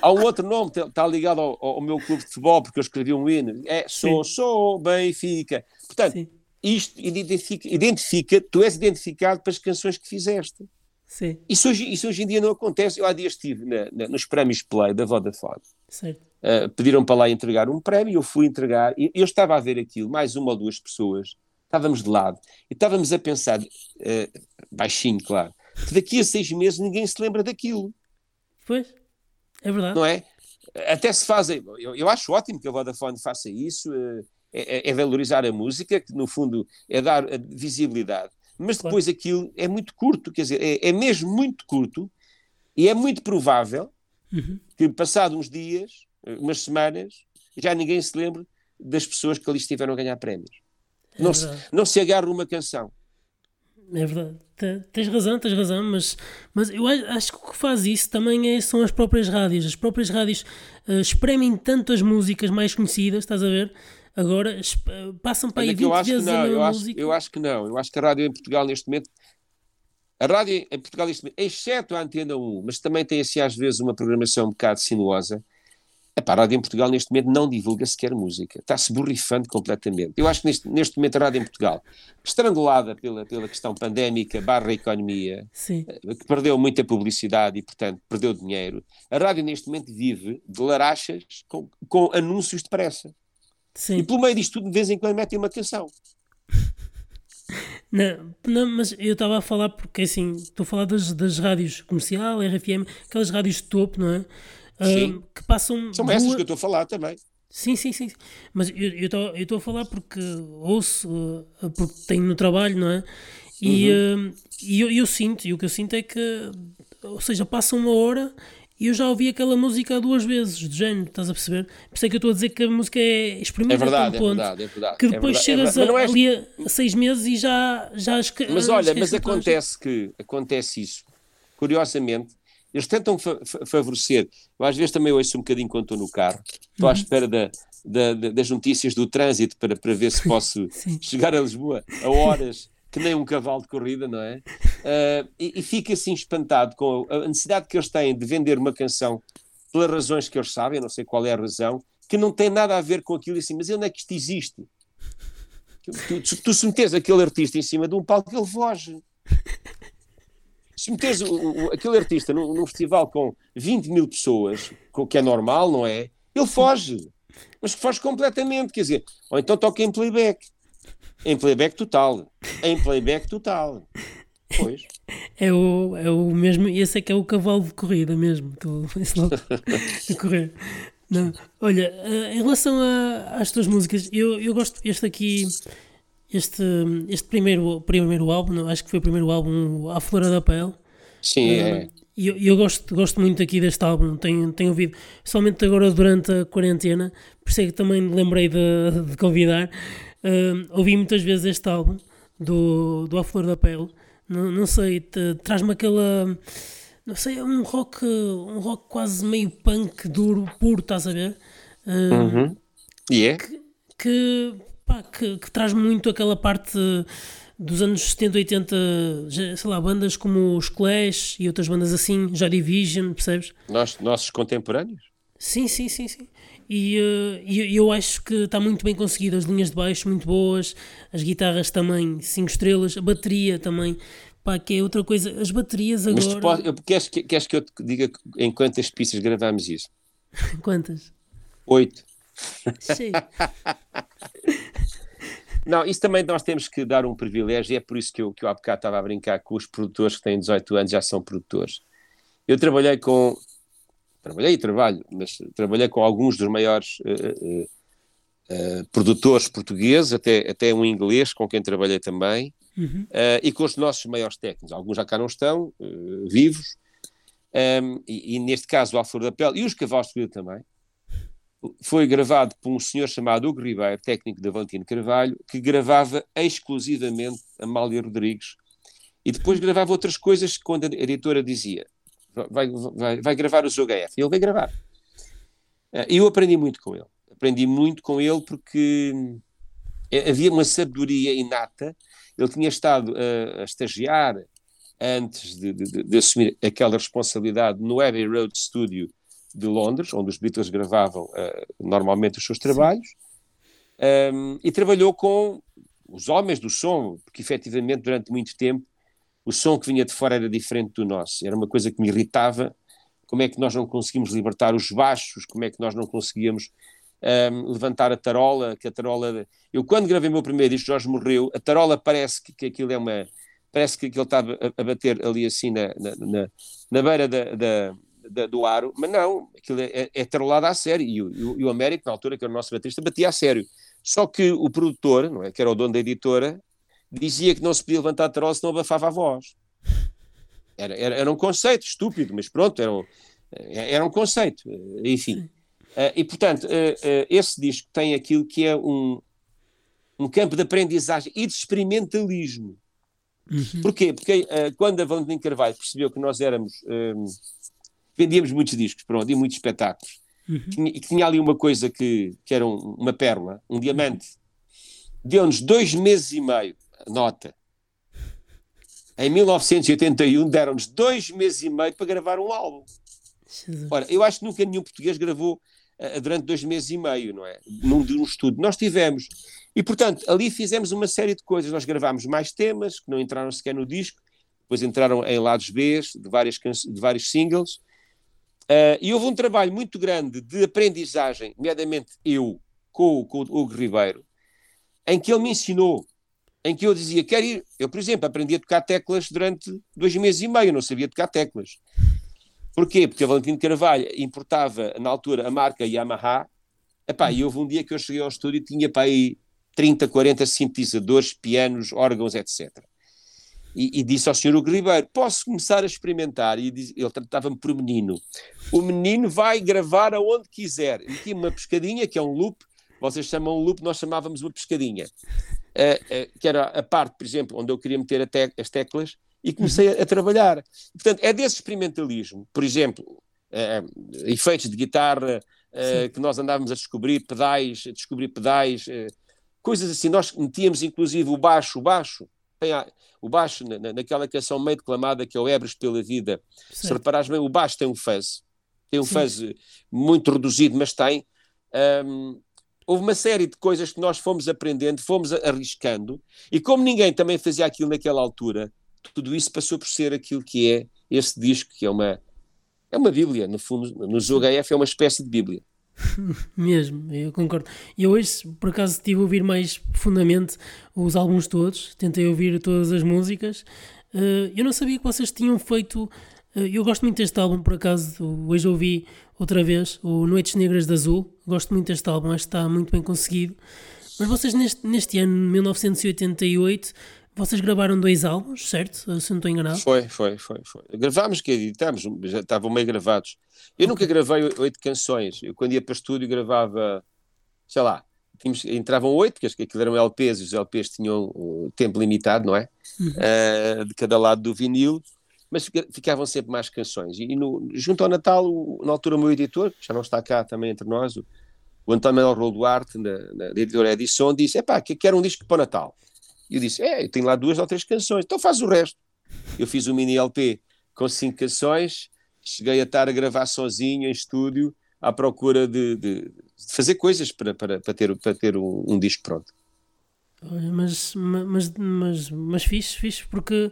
Há um outro nome que está ligado ao, ao meu clube de futebol, porque eu escrevi um hino, é Sou, Sim. Sou Benfica. Portanto, Sim, isto identifica, identifica, tu és identificado pelas canções que fizeste. Sim, Isso hoje, isso hoje em dia não acontece. Eu há dias estive na- na- nos prémios Play da Vodafone. Uh, pediram para lá entregar um prémio, eu fui entregar, e eu estava a ver aquilo, mais uma ou duas pessoas, estávamos de lado, e estávamos a pensar, uh, baixinho, claro, que daqui a seis meses ninguém se lembra daquilo, Pois. É verdade. não é? Até se fazem, eu, eu acho ótimo que a Vodafone faça isso, uh, é, é valorizar a música, que no fundo é dar visibilidade, mas Claro. depois aquilo é muito curto, quer dizer, é, é mesmo muito curto, e é muito provável Uhum. que passado uns dias, umas semanas, já ninguém se lembre das pessoas que ali estiveram a ganhar prémios. É Não se, não se agarra uma canção. É verdade. Te- Tens razão, tens razão, mas, mas eu acho que o que faz isso também é- são as próprias rádios. As próprias rádios eh, espremem tanto as músicas mais conhecidas, estás a ver? Agora eh, passam para aí Olha 20 que eu acho que vezes a não, mesma eu acho, música. eu acho que não. Eu acho que a rádio em Portugal neste momento, a rádio em Portugal neste momento, exceto a Antena 1, mas também tem assim às vezes uma programação um bocado sinuosa, Epá, a rádio em Portugal neste momento não divulga sequer música. Está-se borrifando completamente. Eu acho que neste, neste momento a rádio em Portugal, estrangulada pela, pela questão pandémica barra economia, Sim, que perdeu muita publicidade e, portanto, perdeu dinheiro. A rádio, neste momento, vive de larachas com, com anúncios de pressa. E sim. pelo meio disto tudo, de vez em quando, metem uma canção. Não, não, mas eu estava a falar porque assim, estou a falar das, das rádios comercial, RFM, aquelas rádios de topo, não é? Ah, Sim. que passam. São essas que eu estou a falar também. Sim, sim, sim. Mas eu estou a falar porque ouço, uh, porque tenho no trabalho, não é? E, Uhum. uh, e eu, eu sinto, e o que eu sinto é que, ou seja, passa uma hora e eu já ouvi aquela música duas vezes, do género, estás a perceber? Por isso é que eu estou a dizer que a música é exprimida É verdade, a é um ponto verdade, é verdade. que é depois verdade, é chegas verdade. Mas a, não é- ali a, a seis meses e já, já esque- Mas olha, mas de a acontece que acontece isso. Curiosamente, eles tentam fa- fa- favorecer. Eu às vezes também ouço um bocadinho quando estou no carro. Estou à Uhum. espera da- da- da- das notícias do trânsito para, para ver se <laughs> posso chegar a Lisboa a horas que nem um cavalo de corrida, não é? Ah, e, e fico assim espantado com a necessidade que eles têm de vender uma canção pelas razões que eles sabem, não sei qual é a razão, que não tem nada a ver com aquilo assim, mas onde é que isto existe? Tu, tu, tu se metes aquele artista em cima de um palco, ele foge. Se meteres o- o- aquele artista num, num festival com 20 mil pessoas, o que é normal, não é? Ele foge. Mas foge completamente, quer dizer, ou então toca em playback. Em playback total. Em playback total. Pois. É o, é o mesmo, esse é que é o cavalo de corrida mesmo, tu, esse logo de <laughs> correr. Não. Olha, eh, em relação a- às tuas músicas, eu, eu gosto, este aqui, este, este primeiro, primeiro álbum, acho que foi o primeiro álbum, A Flora da Pele. Sim, é. E eu, eu gosto, gosto muito aqui deste álbum, tenho, tenho ouvido, somente agora durante a quarentena, por isso é que também lembrei de, de convidar. Eh, ouvi muitas vezes este álbum do, do A Flor da Pele. Não, não sei, traz-me aquela. Não sei, é um rock, um rock quase meio punk, duro, puro, estás a ver? Eh, Uhum. E é? que, pá, que, que, traz muito aquela parte dos anos 70, 80, sei lá, bandas como os Clash e outras bandas assim, Joy Division, percebes? Nós, nossos contemporâneos? Sim, sim, sim, sim. E uh, eu acho que está muito bem conseguido, as linhas de baixo muito boas, as guitarras também 5 estrelas, a bateria também, pá, que é outra coisa, as baterias agora... Mas tu pode, queres, queres que eu te diga em quantas pistas gravámos isso? <laughs> Quantas? Oito. <laughs> Não, isso também nós temos que dar um privilégio, e é por isso que eu, que eu há bocado estava a brincar com os produtores que têm 18 anos, já são produtores. Eu trabalhei com. Trabalhei e trabalho, mas trabalhei com alguns dos maiores uh, uh, produtores portugueses, até, até um inglês com quem trabalhei também, uhum. e com os nossos maiores técnicos. Alguns já cá não estão, vivos, um, e, e, neste caso o Alfredo da Pele, e os Cavalos de também foi gravado por um senhor chamado Hugo Ribeiro, técnico de Valentino Carvalho, que gravava exclusivamente Amália Rodrigues. E depois gravava outras coisas quando a editora dizia vai, vai, vai gravar o ZOGF. E ele veio gravar. Eh, e eu aprendi muito com ele. Aprendi muito com ele porque eh, havia uma sabedoria inata. Ele tinha estado a, a estagiar antes de, de, de, assumir aquela responsabilidade no Abbey Road Studio de Londres, onde os Beatles gravavam uh, normalmente os seus trabalhos, um, e trabalhou com os homens do som, porque efetivamente durante muito tempo o som que vinha de fora era diferente do nosso. Era uma coisa que me irritava. Como é que nós não conseguimos libertar os baixos? Como é que nós não conseguíamos um, levantar a tarola? Que a tarola. Eu quando gravei meu primeiro disco, Jorge morreu. A tarola parece que, que aquilo é uma. Parece que, ele estava a, a bater ali assim na, na, na, beira da, da, da, do aro, mas não, aquilo é, é, tarolado a sério. E o, e o Américo, na altura, que era o nosso baterista, batia a sério. Só que o produtor, não é, que era o dono da editora, dizia que não se podia levantar a tarola senão abafava a voz. Era, era, era um conceito estúpido, mas pronto, era um, era um conceito. Enfim. Uh, e, portanto, uh, uh, esse disco tem aquilo que é um, um campo de aprendizagem e de experimentalismo. Uhum. Porquê? Porque quando a Valentim Carvalho percebeu que nós éramos vendíamos muitos discos, pronto, e muitos espetáculos. Uhum. Tinha, e tinha ali uma coisa que, que era um, uma pérola, um diamante. Deu-nos dois meses e meio, nota. Em 1981 deram-nos dois meses e meio para gravar um álbum. Ora, eu acho que nunca nenhum português gravou uh, durante dois meses e meio, não é? Num, num estudo. Nós tivemos. E, portanto, ali fizemos uma série de coisas. Nós gravámos mais temas que não entraram sequer no disco, depois entraram em lados B de, várias de vários singles. Uh, e houve um trabalho muito grande de aprendizagem, nomeadamente eu, com, com o Hugo Ribeiro, em que ele me ensinou, em que eu dizia, quero ir. Eu, por exemplo, aprendi a tocar teclas durante dois meses e meio, não sabia tocar teclas. Porquê? Porque a Valentino Carvalho importava, na altura, a marca Yamaha. Epá, e houve um dia que eu cheguei ao estúdio e tinha para aí 30, 40 sintetizadores, pianos, órgãos, etc e, e, disse ao senhor Hugo Ribeiro: Posso começar a experimentar? E diz, ele tratava-me por menino. O menino vai gravar aonde quiser. Meti uma pescadinha, que é um loop, vocês chamam um loop, nós chamávamos uma pescadinha, uh, uh, que era a parte, por exemplo, onde eu queria meter te as teclas, e comecei a, a, trabalhar. Portanto, é desse experimentalismo. Por exemplo, uh, efeitos de guitarra que nós andávamos a descobrir, pedais, a descobrir pedais, coisas assim. Nós metíamos inclusive o baixo, o baixo a, o baixo, na, naquela canção meio declamada que é o Ebres pela Vida, Sim. se reparares bem, o baixo tem um fuzz, tem um Sim. fuzz muito reduzido, mas tem. Um, houve uma série de coisas que nós fomos aprendendo, fomos arriscando, e como ninguém também fazia aquilo naquela altura, tudo isso passou por ser aquilo que é esse disco, que é uma, é uma Bíblia, no fundo, no ZOHF é uma espécie de Bíblia. <laughs> Mesmo, eu concordo. E hoje, por acaso, estive a ouvir mais profundamente os álbuns todos, tentei ouvir todas as músicas. Uh, eu não sabia que vocês tinham feito. Uh, eu gosto muito deste álbum, por acaso, hoje ouvi outra vez, o Noites Negras de Azul. Gosto muito deste álbum, acho que está muito bem conseguido. Mas vocês, neste, neste ano, 1988, vocês gravaram dois álbuns, certo? Se não estou enganado. Foi, foi, foi. foi. Gravámos, que editamos, já estavam meio gravados. Eu okay. nunca gravei oito canções. Eu, quando ia para o estúdio, gravava, sei lá, tínhamos, entravam oito, porque aquilo eram LPs, e os LPs tinham um tempo limitado, não é? Uhum. Uh, de cada lado do vinil, mas ficavam sempre mais canções. E no, junto ao Natal, o, na altura, o meu editor, que já não está cá também entre nós, o, o António Manuel Duarte, na, na, na editora Edição, disse: Epá, que quero um disco para o Natal. E eu disse: É, eu tenho lá duas ou três canções, então faz o resto. Eu fiz um mini LP com cinco canções, cheguei a estar a gravar sozinho em estúdio, à procura de, de, de fazer coisas para, para, para ter, para ter um, um disco pronto. Mas, mas, mas, mas fixe, fixe, porque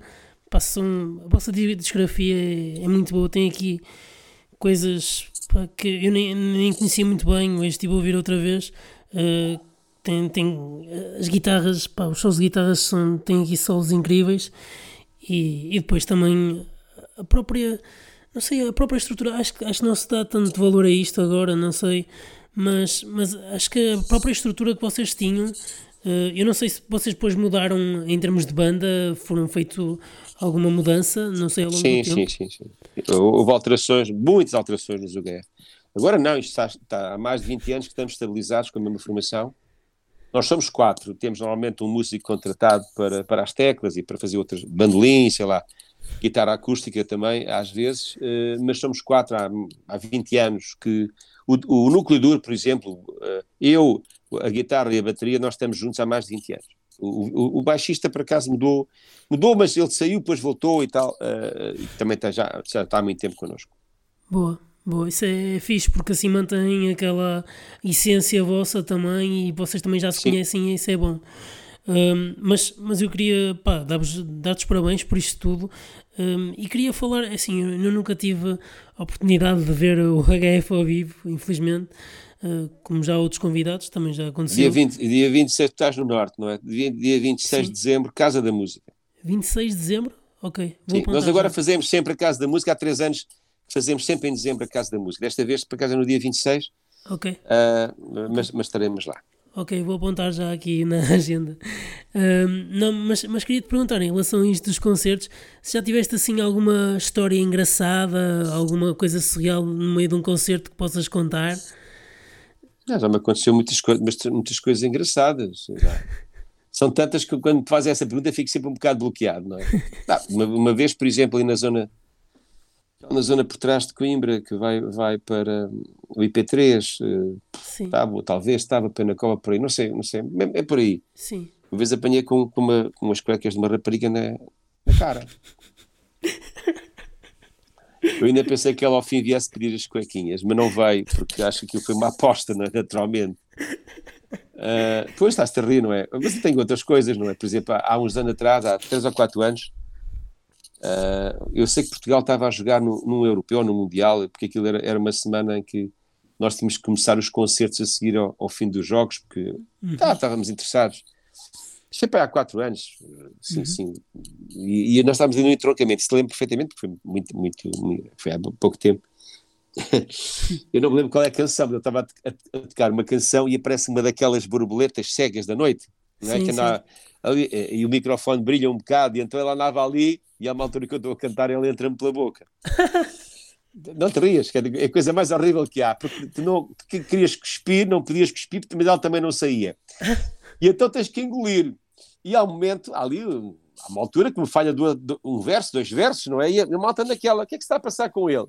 passam, a vossa discografia é, é muito boa. Tem aqui coisas pá, que eu nem, nem conhecia muito bem, hoje estive a ouvir outra vez. Uh, tem, tem as guitarras, pá, os shows de guitarras são, têm aqui solos incríveis e, e depois também a própria, não sei, a própria estrutura, acho, acho que não se dá tanto valor a isto agora, não sei, mas, mas acho que a própria estrutura que vocês tinham, eu não sei se vocês depois mudaram em termos de banda, foram feito alguma mudança, não sei, ao longo sim, do tempo. Sim, sim, sim. Houve alterações, muitas alterações no ZUGF. Agora não, isto está, está, há mais de 20 anos que estamos estabilizados com a mesma formação nós somos quatro, temos normalmente um músico contratado para, para as teclas e para fazer outras, bandolim, sei lá, guitarra acústica também, às vezes, uh, mas somos quatro há, há 20 anos que o, o núcleo duro, por exemplo, uh, eu, a guitarra e a bateria, nós estamos juntos há mais de 20 anos. O, o, o baixista, por acaso, mudou, mudou, mas ele saiu, depois voltou e tal, uh, e também está, já, já está há muito tempo connosco. Boa. Boa, isso é fixe porque assim mantém aquela essência vossa também e vocês também já se Sim. conhecem e isso é bom. Um, mas, mas eu queria dar-vos dar parabéns por isto tudo um, e queria falar, assim, eu nunca tive a oportunidade de ver o HF ao vivo, infelizmente, como já outros convidados, também já aconteceu. Dia, 20, dia 26 estás no Norte, não é? Dia, dia 26 Sim. de dezembro, Casa da Música. 26 de dezembro? Ok. Sim, nós agora já. fazemos sempre a Casa da Música há três anos fazemos sempre em dezembro a Casa da Música. Desta vez, por acaso, é no dia 26. Ok. Uh, mas, mas estaremos lá. Ok, vou apontar já aqui na <laughs> agenda. Não, mas, mas queria te perguntar, em relação a isto dos concertos, se já tiveste assim alguma história engraçada, alguma coisa surreal no meio de um concerto que possas contar? Não, já me aconteceu muitas, co muitas coisas engraçadas. São tantas que quando me fazes essa pergunta fico sempre um bocado bloqueado, não é? uma, uma vez, por exemplo, ali na zona na zona por trás de Coimbra, que vai, vai para o IP3, uh, eh, estava, talvez estava Penacova por aí, não sei, não sei, é, é por aí. Sim. Uma vez apanhei com, com, uma, com umas cuecas de uma rapariga na, na cara. Eu ainda pensei que ela ao fim viesse pedir as cuequinhas, mas não veio, porque acho que aquilo foi uma aposta, é? naturalmente. Uh, depois estás-te a rir, não é? Mas tem outras coisas, não é? Por exemplo, há uns anos atrás, há 3 ou 4 anos, Uh, eu sei que Portugal estava a jogar no, num europeu, no Mundial, porque aquilo era, era, uma semana em que nós tínhamos que começar os concertos a seguir ao, ao fim dos jogos, porque uhum. tá, estávamos interessados. Isto foi para há quatro anos, sim, uhum. sim. E, e, nós estávamos no entroncamento, se lembro perfeitamente, porque foi muito, muito, muito, foi há pouco tempo. <laughs> eu não me lembro qual é a canção, mas eu estava a, a, a tocar uma canção e aparece uma daquelas borboletas cegas da noite, não é? Sim, que anda, ali, e o microfone brilha um bocado, e então ela andava ali e há uma altura que eu estou a cantar ele entra-me pela boca. <laughs> não te rias, que é a coisa mais horrível que há, porque tu, não, tu querias cuspir, não podias cuspir, porque ela também não saía. <laughs> E então tens que engolir. E há um momento, há ali, há uma altura que me falha um verso, dois versos, não é? E a malta naquela, o que é que está a passar com ele?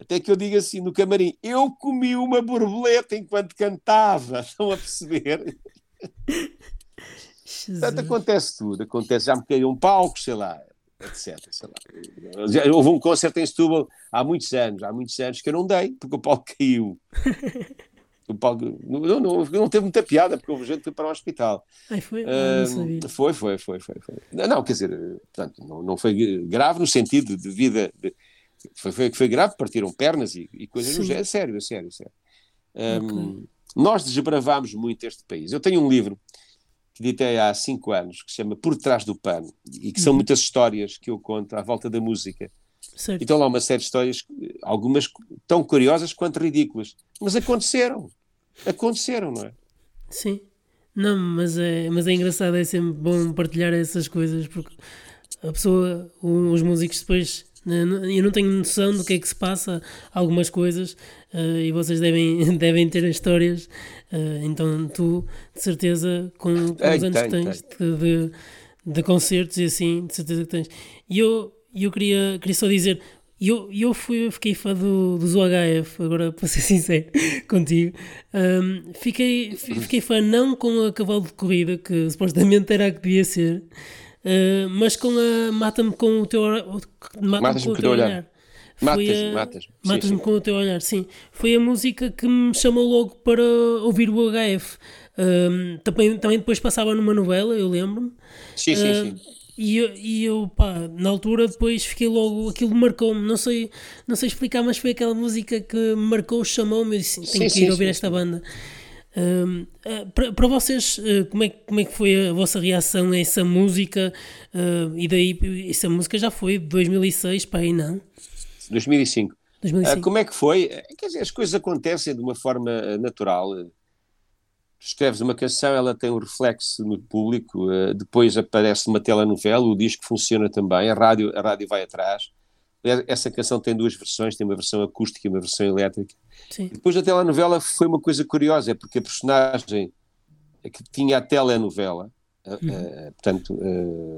Até que eu digo assim no camarim: eu comi uma borboleta enquanto cantava, <laughs> estão a perceber? <laughs> Portanto, acontece tudo, acontece, já me caiu um palco, sei lá, etc. Já, houve um concerto em Setúbal há muitos anos, há muitos anos que eu não dei, porque o palco caiu. <laughs> Não, não, não teve muita piada, porque houve gente que foi para o hospital. Ai, foi? Uh, foi, foi, foi, foi, foi. Não, quer dizer, portanto, não, não foi grave no sentido de vida. De, foi, foi, foi grave, partiram pernas e, e coisas género. Sério, sério, sério. Um, okay. Nós desbravámos muito este país. Eu tenho um livro que editei há cinco anos, que se chama Por Trás do Pano, e que são uhum. muitas histórias que eu conto à volta da música. Certo. Então lá uma série de histórias, algumas tão curiosas quanto ridículas, mas aconteceram. Aconteceram, não é? Sim. Não, mas é, mas é engraçado, é sempre bom partilhar essas coisas, porque a pessoa, os músicos depois né, eu não tenho noção do que é que se passa, algumas coisas, uh, e vocês devem, <laughs> devem ter histórias. Uh, então, tu, de certeza, com, com os anos que tens de, de, de, concertos e assim, de certeza que tens. E eu, eu queria, queria só dizer: E eu, eu fui, fiquei fã do, dos UHF, agora <laughs> para ser sincero contigo. Um, fiquei, fiquei fã não com a cavalo de corrida, que supostamente era a que devia ser, uh, mas com a Mata-me com o teu, mata com o teu olhar. olhar. Matas-me matas matas com o teu olhar, sim. Foi a música que me chamou logo para ouvir o UHF. Um, também, também depois passava numa novela, eu lembro-me. Sim, sim, uh, sim. E eu, e eu, pá, na altura depois fiquei logo, aquilo marcou-me, não sei, não sei explicar, mas foi aquela música que me marcou, chamou-me e disse, tenho sim, que ir sim, ouvir sim, esta banda. Uh, para, para vocês, uh, como, é, como é que foi a vossa reação a essa música? Uh, e daí, essa música já foi de 2006 para aí, não? 2005. 2005. como é que foi? Quer dizer, as coisas acontecem de uma forma natural escreves uma canção, ela tem um reflexo no público, uh, depois aparece uma telenovela, o disco funciona também, a rádio, a rádio vai atrás. Essa canção tem duas versões, tem uma versão acústica e uma versão elétrica. Sim. Depois a telenovela foi uma coisa curiosa, é porque a personagem que tinha a telenovela, uh, uh, portanto,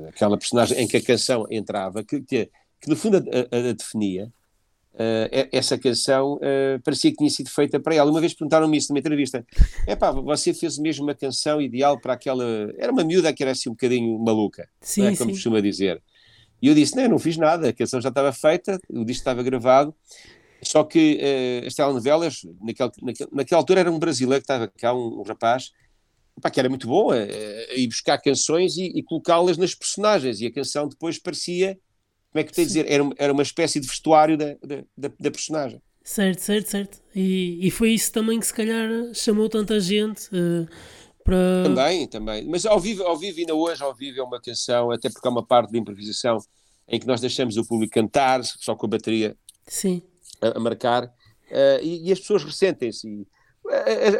aquela personagem em que a canção entrava, que, que, que no fundo a, a, a definia, Uh, essa canção uh, parecia que tinha sido feita para ela. Uma vez perguntaram-me isso numa entrevista: é pá, você fez mesmo uma canção ideal para aquela. Era uma miúda que era assim um bocadinho maluca, sim, é, como sim. costuma dizer. E eu disse: não, não fiz nada, a canção já estava feita, o disco estava gravado. Só que uh, as telenovelas, naquela, altura era um brasileiro que estava cá, um, um rapaz, pá, que era muito bom a, a ir buscar canções e, e colocá-las nas personagens. E a canção depois parecia como é que eu tenho a dizer? Era, era uma espécie de vestuário da, da, da personagem. Certo, certo, certo. E, e foi isso também que se calhar chamou tanta gente uh, para. Também, também. Mas ao vivo, ao vivo, ainda hoje, ao vivo é uma canção, até porque há uma parte de improvisação em que nós deixamos o público cantar, só com a bateria Sim. A, a marcar, uh, e, e, as pessoas ressentem-se.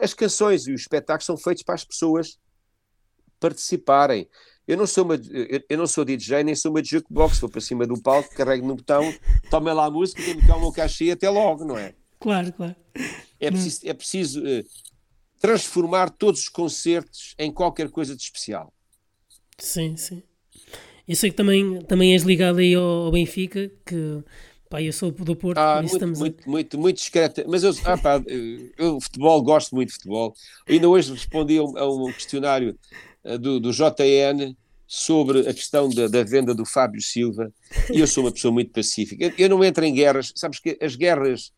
As canções e os espetáculos são feitos para as pessoas participarem. Eu não sou uma, eu, eu não sou DJ nem sou uma jukebox, vou para cima do palco, carrego no botão, tome lá a música, tenho que o meu cachê até logo, não é? Claro, claro. É preciso, é preciso uh, transformar todos os concertos em qualquer coisa de especial. Sim, sim. Eu sei que também, também és ligado aí ao, ao Benfica, que pá, eu sou do Porto, ah, muito, estamos muito, muito, muito discreta. Mas eu, ah, pá, eu, futebol, gosto muito de futebol. Ainda hoje respondi a um, a um questionário do, do JN sobre a questão da, da, venda do Fábio Silva e eu sou uma pessoa muito pacífica. Eu não entro em guerras, sabes que as guerras,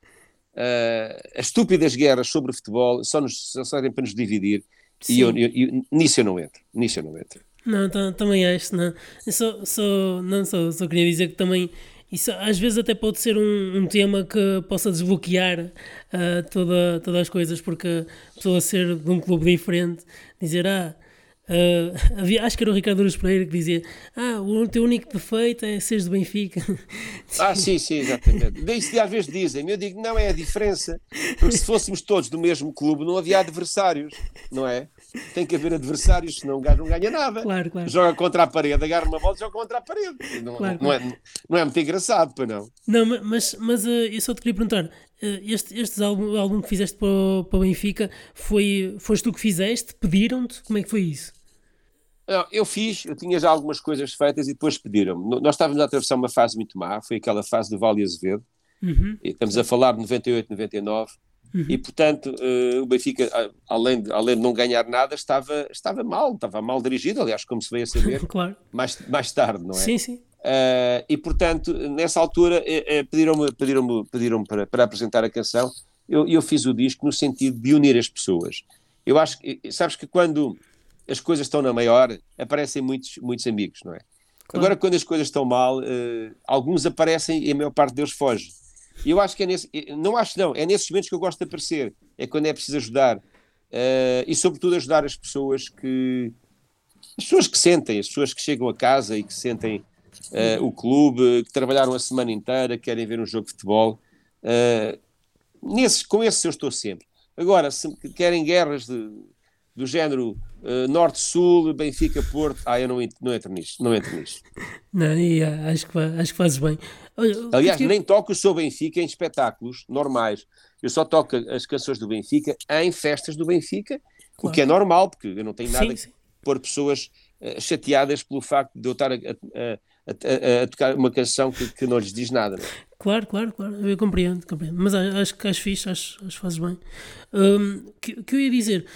uh, as estúpidas guerras sobre o futebol só, nos, só servem para nos dividir Sim. e eu, eu, eu, nisso eu não entro. Nisso eu não entro. Não, também acho, não. Eu só, só, não, só, só queria dizer que também isso às vezes até pode ser um, um tema que possa desbloquear uh, toda, todas as coisas, porque a pessoa ser de um clube diferente, dizer, ah, Uh, havia, acho que era o Ricardo Aruz Pereira que dizia: Ah, o teu único defeito é seres do Benfica. <laughs> Ah, sim, sim, exatamente. Isso às vezes dizem, eu digo: não é a diferença, porque se fôssemos todos do mesmo clube, não havia adversários, não é? Tem que haver adversários, senão o gajo não ganha nada. Claro, claro. Joga contra a parede, agarra uma bola, joga contra a parede. Não, claro, não, É, não é muito engraçado, para não. Não, mas, mas uh, eu só te queria perguntar: uh, este, este álbum, álbum que fizeste para, para o Benfica, foi, foste tu que fizeste? Pediram-te? Como é que foi isso? Eu fiz, eu tinha já algumas coisas feitas e depois pediram-me. Nós estávamos a atravessar uma fase muito má, foi aquela fase do Vale Azevedo, uhum. estamos a falar de 98, 99, uhum. e portanto uh, o Benfica, além de, além de não ganhar nada, estava, estava mal, estava mal dirigido, aliás, como se veio a saber <laughs> claro. mais, mais tarde, não é? Sim, sim. Uh, e portanto, nessa altura, uh, pediram-me pediram pediram para, para apresentar a canção, eu, eu fiz o disco no sentido de unir as pessoas. Eu acho que, sabes que quando as coisas estão na maior, aparecem muitos, muitos amigos, não é? Claro. Agora, quando as coisas estão mal, uh, alguns aparecem e a maior parte deles foge. E eu acho que é nesse. Não acho, não. É nesses momentos que eu gosto de aparecer. É quando é preciso ajudar. Uh, e, sobretudo, ajudar as pessoas que. As pessoas que sentem, as pessoas que chegam a casa e que sentem uh, o clube, que trabalharam a semana inteira, querem ver um jogo de futebol. Uh, nesses, com esses eu estou sempre. Agora, se querem guerras de, do género uh, Norte-Sul, Benfica-Porto. Ah, eu não, não entro nisso. Não entro nisso. Não, e, uh, acho, que, acho que fazes bem. Aliás, nem toco o seu Benfica em espetáculos normais. Eu só toco as canções do Benfica em festas do Benfica, claro. o que é normal, porque eu não tenho nada sim, sim. por pessoas uh, chateadas pelo facto de eu estar a, a, a, a tocar uma canção que, que, não lhes diz nada. Não? É? Claro, claro, claro, eu compreendo, compreendo. mas acho que acho fixe, acho, acho fazes bem. Um, que, que eu ia dizer,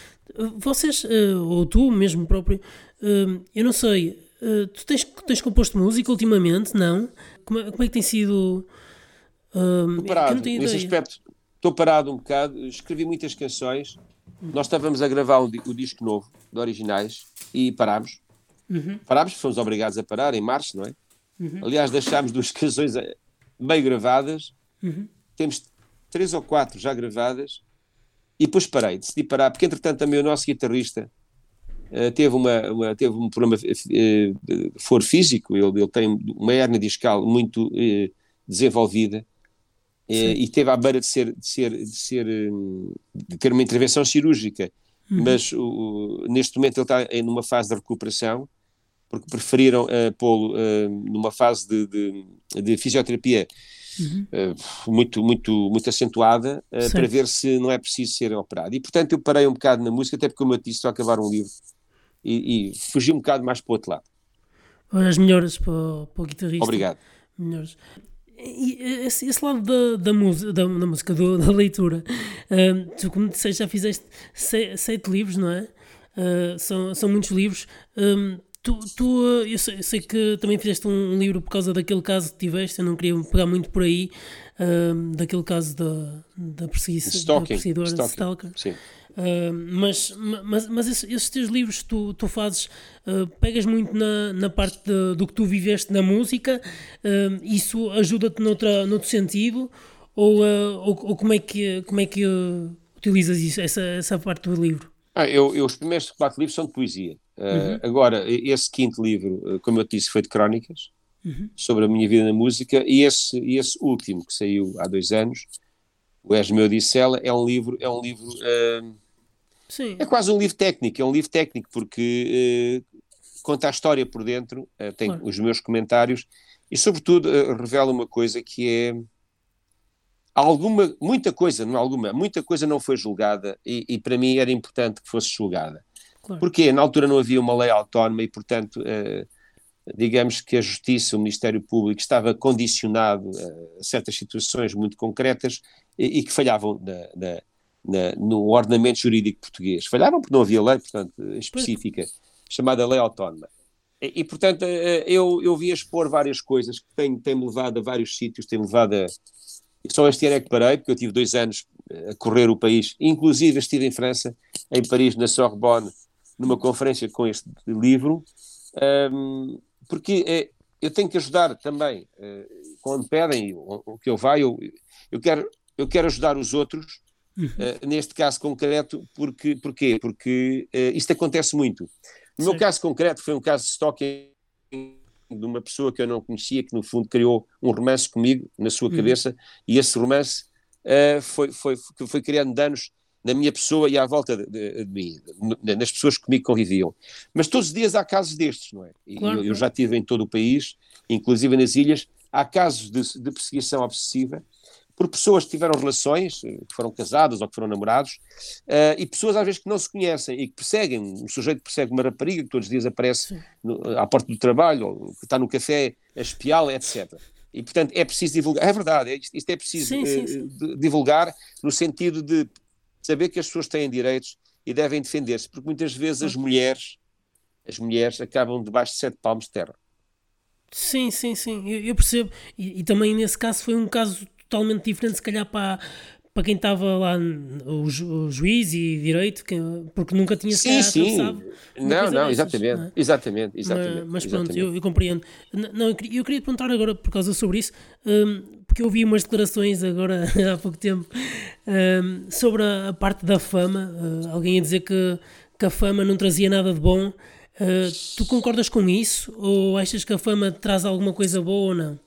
vocês, uh, ou tu mesmo próprio, uh, eu não sei, uh, tu tens, tens composto música ultimamente, não? Como, é, como é que tem sido? Estou parado, nesse aspecto, estou parado um bocado, escrevi muitas canções, nós estávamos a gravar o, o disco novo, de originais, e parámos. Uhum. Parámos, fomos obrigados a parar em março, não é? Uhum. Aliás, deixámos duas <laughs> canções meio gravadas, uhum. temos três ou quatro já gravadas, e depois parei, decidi parar, porque entretanto também o nosso guitarrista uh, teve, uma, uma, teve um problema uh, for físico, ele, ele tem uma hernia discal muito uh, desenvolvida, e teve à beira de ser, de ser, de ser, de ter uma intervenção cirúrgica, uhum. mas o, neste momento ele está em uma fase de recuperação, porque preferiram uh, pô-lo uh, numa fase de, de, de fisioterapia uhum. uh, muito, muito, muito acentuada para ver se não é preciso ser operado. E portanto eu parei um bocado na música, até porque, como eu disse, estou a acabar um livro e, e fugi um bocado mais para o outro lado. As melhoras para, o, para o guitarrista. Obrigado. Melhores. E esse, esse lado da, da, música, da, da, música do, da leitura, uh, tu, como disseste, já fizeste sete, sete livros, não é? Uh, são, são muitos livros. Um, Tu, tu eu, sei, eu, sei, que também fizeste um livro por causa daquele caso que tiveste, eu não queria pegar muito por aí, uh, daquele caso da, da perseguição da perseguidora de Stalker. Sim. Uh, mas mas, mas esses, esses teus livros tu, tu fazes, uh, pegas muito na, na parte de, do que tu viveste na música, isso ajuda-te noutra, noutro sentido? Ou, ou, ou, como é que, como é que utilizas isso, essa, essa parte do livro? Ah, eu, eu, os primeiros quatro livros são de poesia. Uh, Agora, esse quinto livro, como eu disse, foi de crónicas uhum. sobre a minha vida na música, e esse, esse último, que saiu há dois anos, o És Meu Dissela, é um livro. É, um livro uh, é quase um livro técnico, é um livro técnico, porque uh, conta a história por dentro, tem claro. os meus comentários e, sobretudo, revela uma coisa que é alguma, muita coisa, não alguma, muita coisa não foi julgada e, e, para mim era importante que fosse julgada. Claro. Porque na altura não havia uma lei autónoma e, portanto, eh, digamos que a Justiça, o Ministério Público estava condicionado a certas situações muito concretas e, e que falhavam na, na, na, no ordenamento jurídico português. Falhavam porque não havia lei, portanto, específica, chamada lei autónoma. E, e portanto, eh, eu, eu vi expor várias coisas que têm-me têm levado a vários sítios, têm-me levado a só este ano é que parei, porque eu tive dois anos eh, a correr o país, inclusive estive em França, em Paris, na Sorbonne, numa conferência com este livro, um, porque é, eu tenho que ajudar também, uh, quando pedem o, que eu vá, eu, eu, quero, eu quero ajudar os outros, uh, neste caso concreto, porque, porquê? Porque uh, isto acontece muito. No Sim. meu caso concreto foi um caso de stalking de uma pessoa que eu não conhecia, que no fundo criou um romance comigo na sua uhum. cabeça, e esse romance uh, foi, foi, foi criando danos na minha pessoa e à volta de, de, de, mim, nas pessoas que comigo conviviam. Mas todos os dias há casos destes, não é? Claro. Eu, eu, já tive em todo o país, inclusive nas ilhas, há casos de, de perseguição obsessiva por pessoas que tiveram relações, eh, que foram casadas ou que foram namorados, uh, e pessoas às vezes que não se conhecem e que perseguem, um sujeito persegue uma rapariga que todos os dias aparece no, à porta do trabalho, ou que está no café a espiá-la, etc. E, portanto, é preciso divulgar. É verdade, é, isto é preciso sim, sim, sim. Uh, divulgar no sentido de saber que as pessoas têm direitos e devem defender-se, porque muitas vezes as mulheres, as mulheres acabam debaixo de sete palmos de terra. Sim, sim, sim, eu, eu percebo. E, e, também nesse caso foi um caso totalmente diferente, se calhar para, para quem estava lá, o, ju, o juiz e direito, que, porque nunca tinha sim, sim. Não, não, exatamente, não é? exatamente, exatamente. Mas, mas pronto, Eu, eu, compreendo. Não, eu, queria, eu queria perguntar agora, por causa sobre isso, um, porque eu vi umas declarações agora, <laughs> há pouco tempo, um, sobre a, a, parte da fama, uh, alguém a dizer que, que a fama não trazia nada de bom. Uh, tu concordas com isso? Ou achas que a fama traz alguma coisa boa ou não?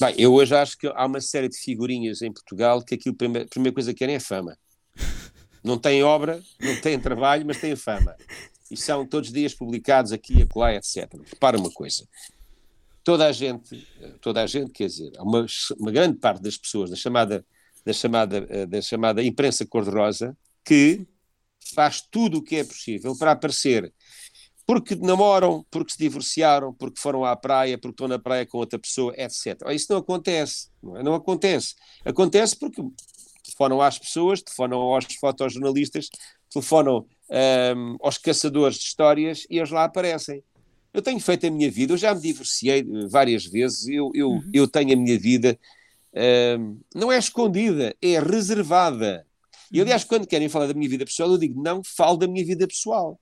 Bem, eu hoje acho que há uma série de figurinhas em Portugal que aquilo, a primeira coisa que querem é fama. Não têm obra, não têm trabalho, mas têm fama. E são todos os dias publicados aqui, acolá, etc. Repara uma coisa. Toda a gente, toda a gente, quer dizer, uma, uma grande parte das pessoas da chamada, da chamada, eh, da chamada imprensa cor-de-rosa que faz tudo o que é possível para aparecer porque namoram, porque se divorciaram, porque foram à praia, porque estão na praia com outra pessoa, etc. Isso não acontece, não, é? não acontece. Acontece porque telefonam às pessoas, telefonam aos fotojornalistas, telefonam um, aos caçadores de histórias e eles lá aparecem. Eu tenho feito a minha vida, eu já me divorciei várias vezes, eu, eu, uhum. eu tenho a minha vida, um, não é escondida, é reservada. E aliás, uhum. quando querem falar da minha vida pessoal, eu digo, não falo da minha vida pessoal.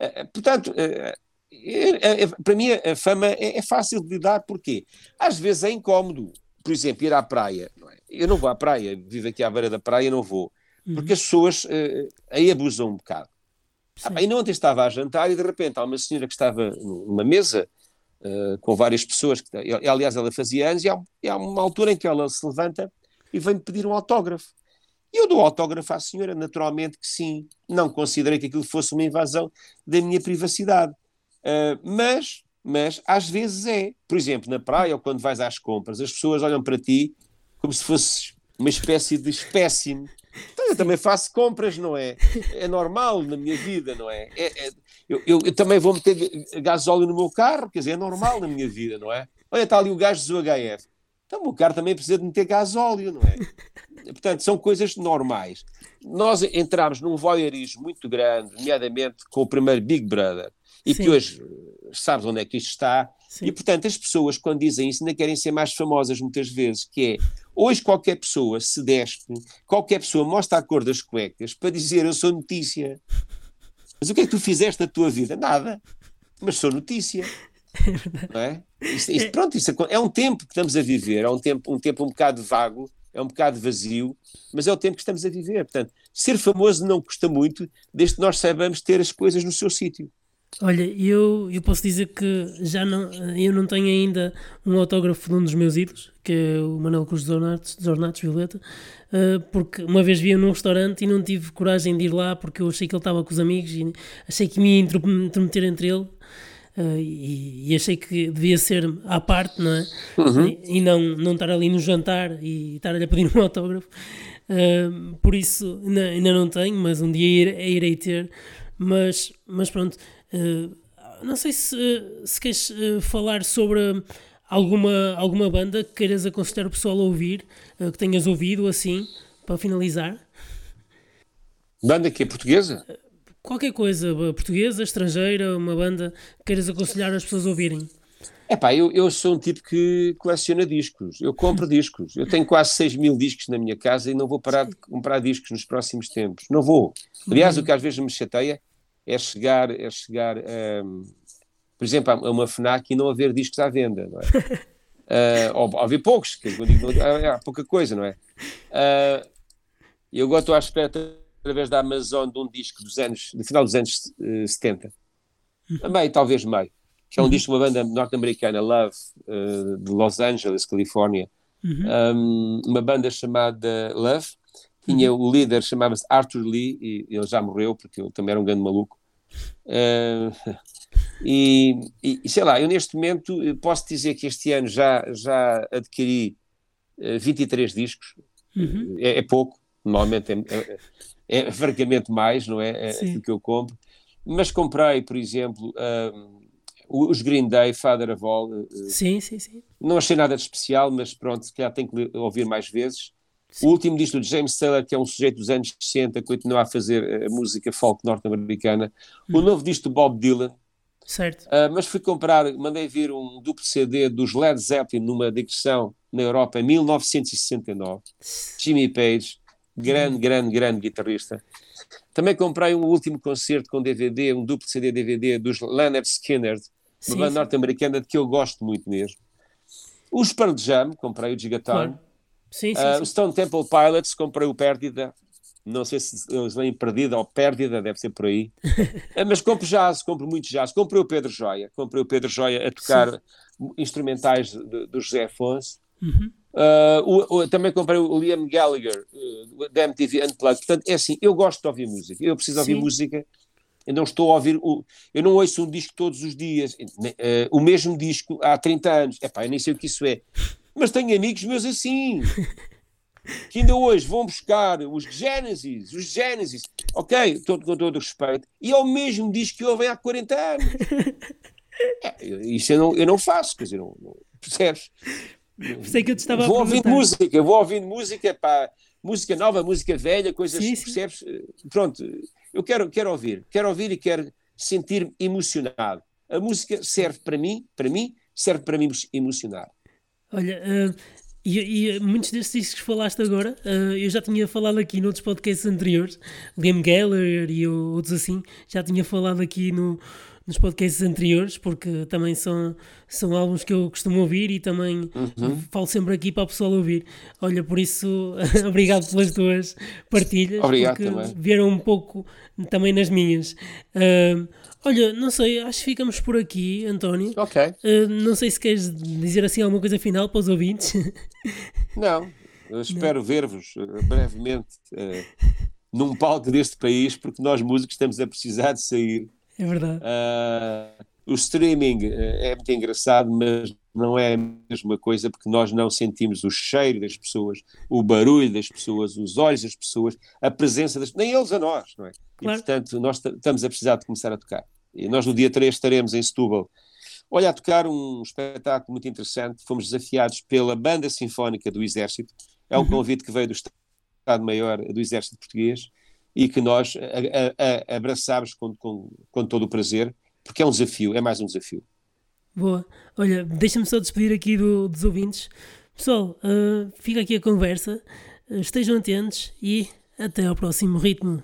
Uh, portanto, uh, para mim a fama é, é, fácil de lidar, porquê? Às vezes é incómodo, por exemplo, ir à praia. Não é? Eu não vou à praia, vivo aqui à beira da praia, não vou. Porque as pessoas aí abusam um bocado. Ah, ainda ontem estava a jantar e de repente há uma senhora que estava numa mesa uh, com várias pessoas, que, aliás, ela fazia anos, e há, e há uma altura em que ela se levanta e vem pedir um autógrafo. E eu dou autógrafo à senhora, naturalmente que sim. Não considerei que aquilo fosse uma invasão da minha privacidade. Uh, mas, mas às vezes é. Por exemplo, na praia ou quando vais às compras, as pessoas olham para ti como se fosses uma espécie de espécime então, eu também faço compras, não é? É normal na minha vida, não é? é, é eu, eu, eu, também vou meter gasóleo no meu carro, quer dizer, é normal na minha vida, não é? Olha, está ali o gás do HF. Então o meu carro também precisa de meter gasóleo, não é? Portanto, são coisas normais. Nós entramos num voyeurismo muito grande, nomeadamente com o primeiro Big Brother, e Sim. que hoje sabes onde é que isto está, Sim. e portanto as pessoas quando dizem isso ainda querem ser mais famosas muitas vezes, que é Hoje qualquer pessoa se despe, qualquer pessoa mostra a cor das cuecas para dizer eu sou notícia. Mas o que é que tu fizeste da tua vida? Nada. Mas sou notícia. <laughs> É não é? Isto, isto, pronto, isso é um tempo que estamos a viver, é um tempo, um tempo um bocado vago, é um bocado vazio, mas é o tempo que estamos a viver. Portanto, ser famoso não custa muito, desde que nós saibamos ter as coisas no seu sítio. Olha, eu, eu posso dizer que já não, eu não tenho ainda um autógrafo de um dos meus ídolos, que é o Manuel Cruz dos Ornatos, Violeta, uh, porque uma vez vi-o num restaurante e não tive coragem de ir lá porque eu achei que ele estava com os amigos e achei que me ia intermeter entre ele uh, e, e, achei que devia ser à parte, não é? Uhum. E, e, não, não estar ali no jantar e estar-lhe a pedir <laughs> um autógrafo. Uh, por isso ainda, ainda não tenho, mas um dia irei ter. Mas, mas pronto, Uh, não sei se, se queres falar sobre alguma, alguma banda que queiras aconselhar o pessoal a ouvir, que tenhas ouvido assim, para finalizar. Banda que é portuguesa? Qualquer coisa, portuguesa, estrangeira, uma banda que queiras aconselhar as pessoas a ouvirem. É pá, eu, eu sou um tipo que coleciona discos, eu compro <laughs> discos, eu tenho quase 6 mil discos na minha casa e não vou parar de comprar discos nos próximos tempos, não vou. Aliás, uhum. o que às vezes me chateia é chegar, é chegar um, por exemplo, a uma FNAC e não haver discos à venda, não é? <laughs> uh, ou, haver poucos, que digo, há pouca coisa, não é? Uh, eu agora estou à espera, através da Amazon, de um disco dos anos, do final dos anos uh, 70, meio, talvez meio, que é um uhum. disco de uma banda norte-americana, Love, uh, de Los Angeles, Califórnia, uhum. um, uma banda chamada Love, tinha uhum. o líder, chamava-se Arthur Lee, e ele já morreu, porque ele também era um grande maluco. Uh, <laughs> e, e, sei lá, eu neste momento posso dizer que este ano já, já adquiri uh, eh, 23 discos, uhum. é, é, pouco, normalmente é, é, é francamente mais, não é? É do que eu compro. Mas comprei, por exemplo, uh, os Green Day, Father of All. Uh, sim, sim, sim. Não achei nada de especial, mas pronto, se calhar tenho que ouvir mais vezes. Sim. O último disco de James Taylor, que é um sujeito dos anos 60, que continua a fazer a música folk norte-americana. Hum. O novo disco de Bob Dylan. Certo. Uh, mas fui comprar, mandei vir um duplo CD dos Led Zeppelin numa digressão na Europa em 1969. Jimmy Page, grande, grande, grande guitarrista. Também comprei um último concerto com DVD, um duplo CD DVD dos Leonard Skinner, uma banda norte-americana de que eu gosto muito mesmo. Os Pearl Jam, comprei o Gigaton. Claro. Sim, sim, uh, sim. O Stone Temple Pilots comprei o Pérdida. Não sei se eles leem Perdida ou Pérdida, deve ser por aí. uh, <laughs> mas compro jazz, compro muito jazz. Comprei o Pedro Joia. Comprei o Pedro Joia a tocar instrumentais do José Afonso. Uhum. Uh, o, o, também comprei o Liam Gallagher uh, da MTV Unplugged. Portanto, é assim, eu gosto de ouvir música. Eu preciso ouvir música. Eu não estou a ouvir, o, eu não ouço um disco todos os dias, uh, o mesmo disco há 30 anos. Epá, eu nem sei o que isso é. Mas tenho amigos meus assim. <laughs> que ainda hoje vão buscar os Genesis, os Genesis, ok, todo, com todo o respeito, e ao mesmo diz que ouvem há 40 anos. <laughs> É, isso eu não, eu não faço, quer dizer, não, não, percebes? Sei que eu te estava vou ouvindo música, vou ouvindo música, pá, música nova, música velha, coisas, Sim, sim. percebes? Pronto, eu quero, quero ouvir, quero ouvir e quero sentir-me emocionado. A música serve para mim, para mim, serve para me emocionar. Olha, eh, e, e muitos destes discos que falaste agora, eh, eu já tinha falado aqui noutros podcasts anteriores, Liam Gallagher e outros assim, já tinha falado aqui no, nos podcasts anteriores, porque também são, são álbuns que eu costumo ouvir e também falo sempre aqui para o pessoal ouvir. Olha, por isso, <laughs> obrigado pelas tuas partilhas, Obrigado porque também. vieram um pouco também nas minhas. Eh, olha, não sei, acho que ficamos por aqui, António. Ok. Uh, não sei se queres dizer assim alguma coisa final para os ouvintes. <laughs> Não, espero ver-vos eh, brevemente eh, num palco deste país, porque nós músicos estamos a precisar de sair. É verdade. Ah, o streaming eh, é muito engraçado, mas não é a mesma coisa porque nós não sentimos o cheiro das pessoas, o barulho das pessoas, os olhos das pessoas, a presença das nem eles a nós, não é? Claro. E portanto, nós estamos a precisar de começar a tocar. E nós no dia 3 estaremos em Setúbal. Olha, a tocar um espetáculo muito interessante. Fomos desafiados pela Banda Sinfónica do Exército. É um convite que veio do Estado-Maior do Exército Português e que nós a- a- a- abraçámos com, com, com todo o prazer, porque é um desafio, é mais um desafio. Boa. Olha, deixa-me só despedir aqui do- dos ouvintes. Pessoal, uh, fica aqui a conversa. Uh, estejam atentos e até ao próximo ritmo.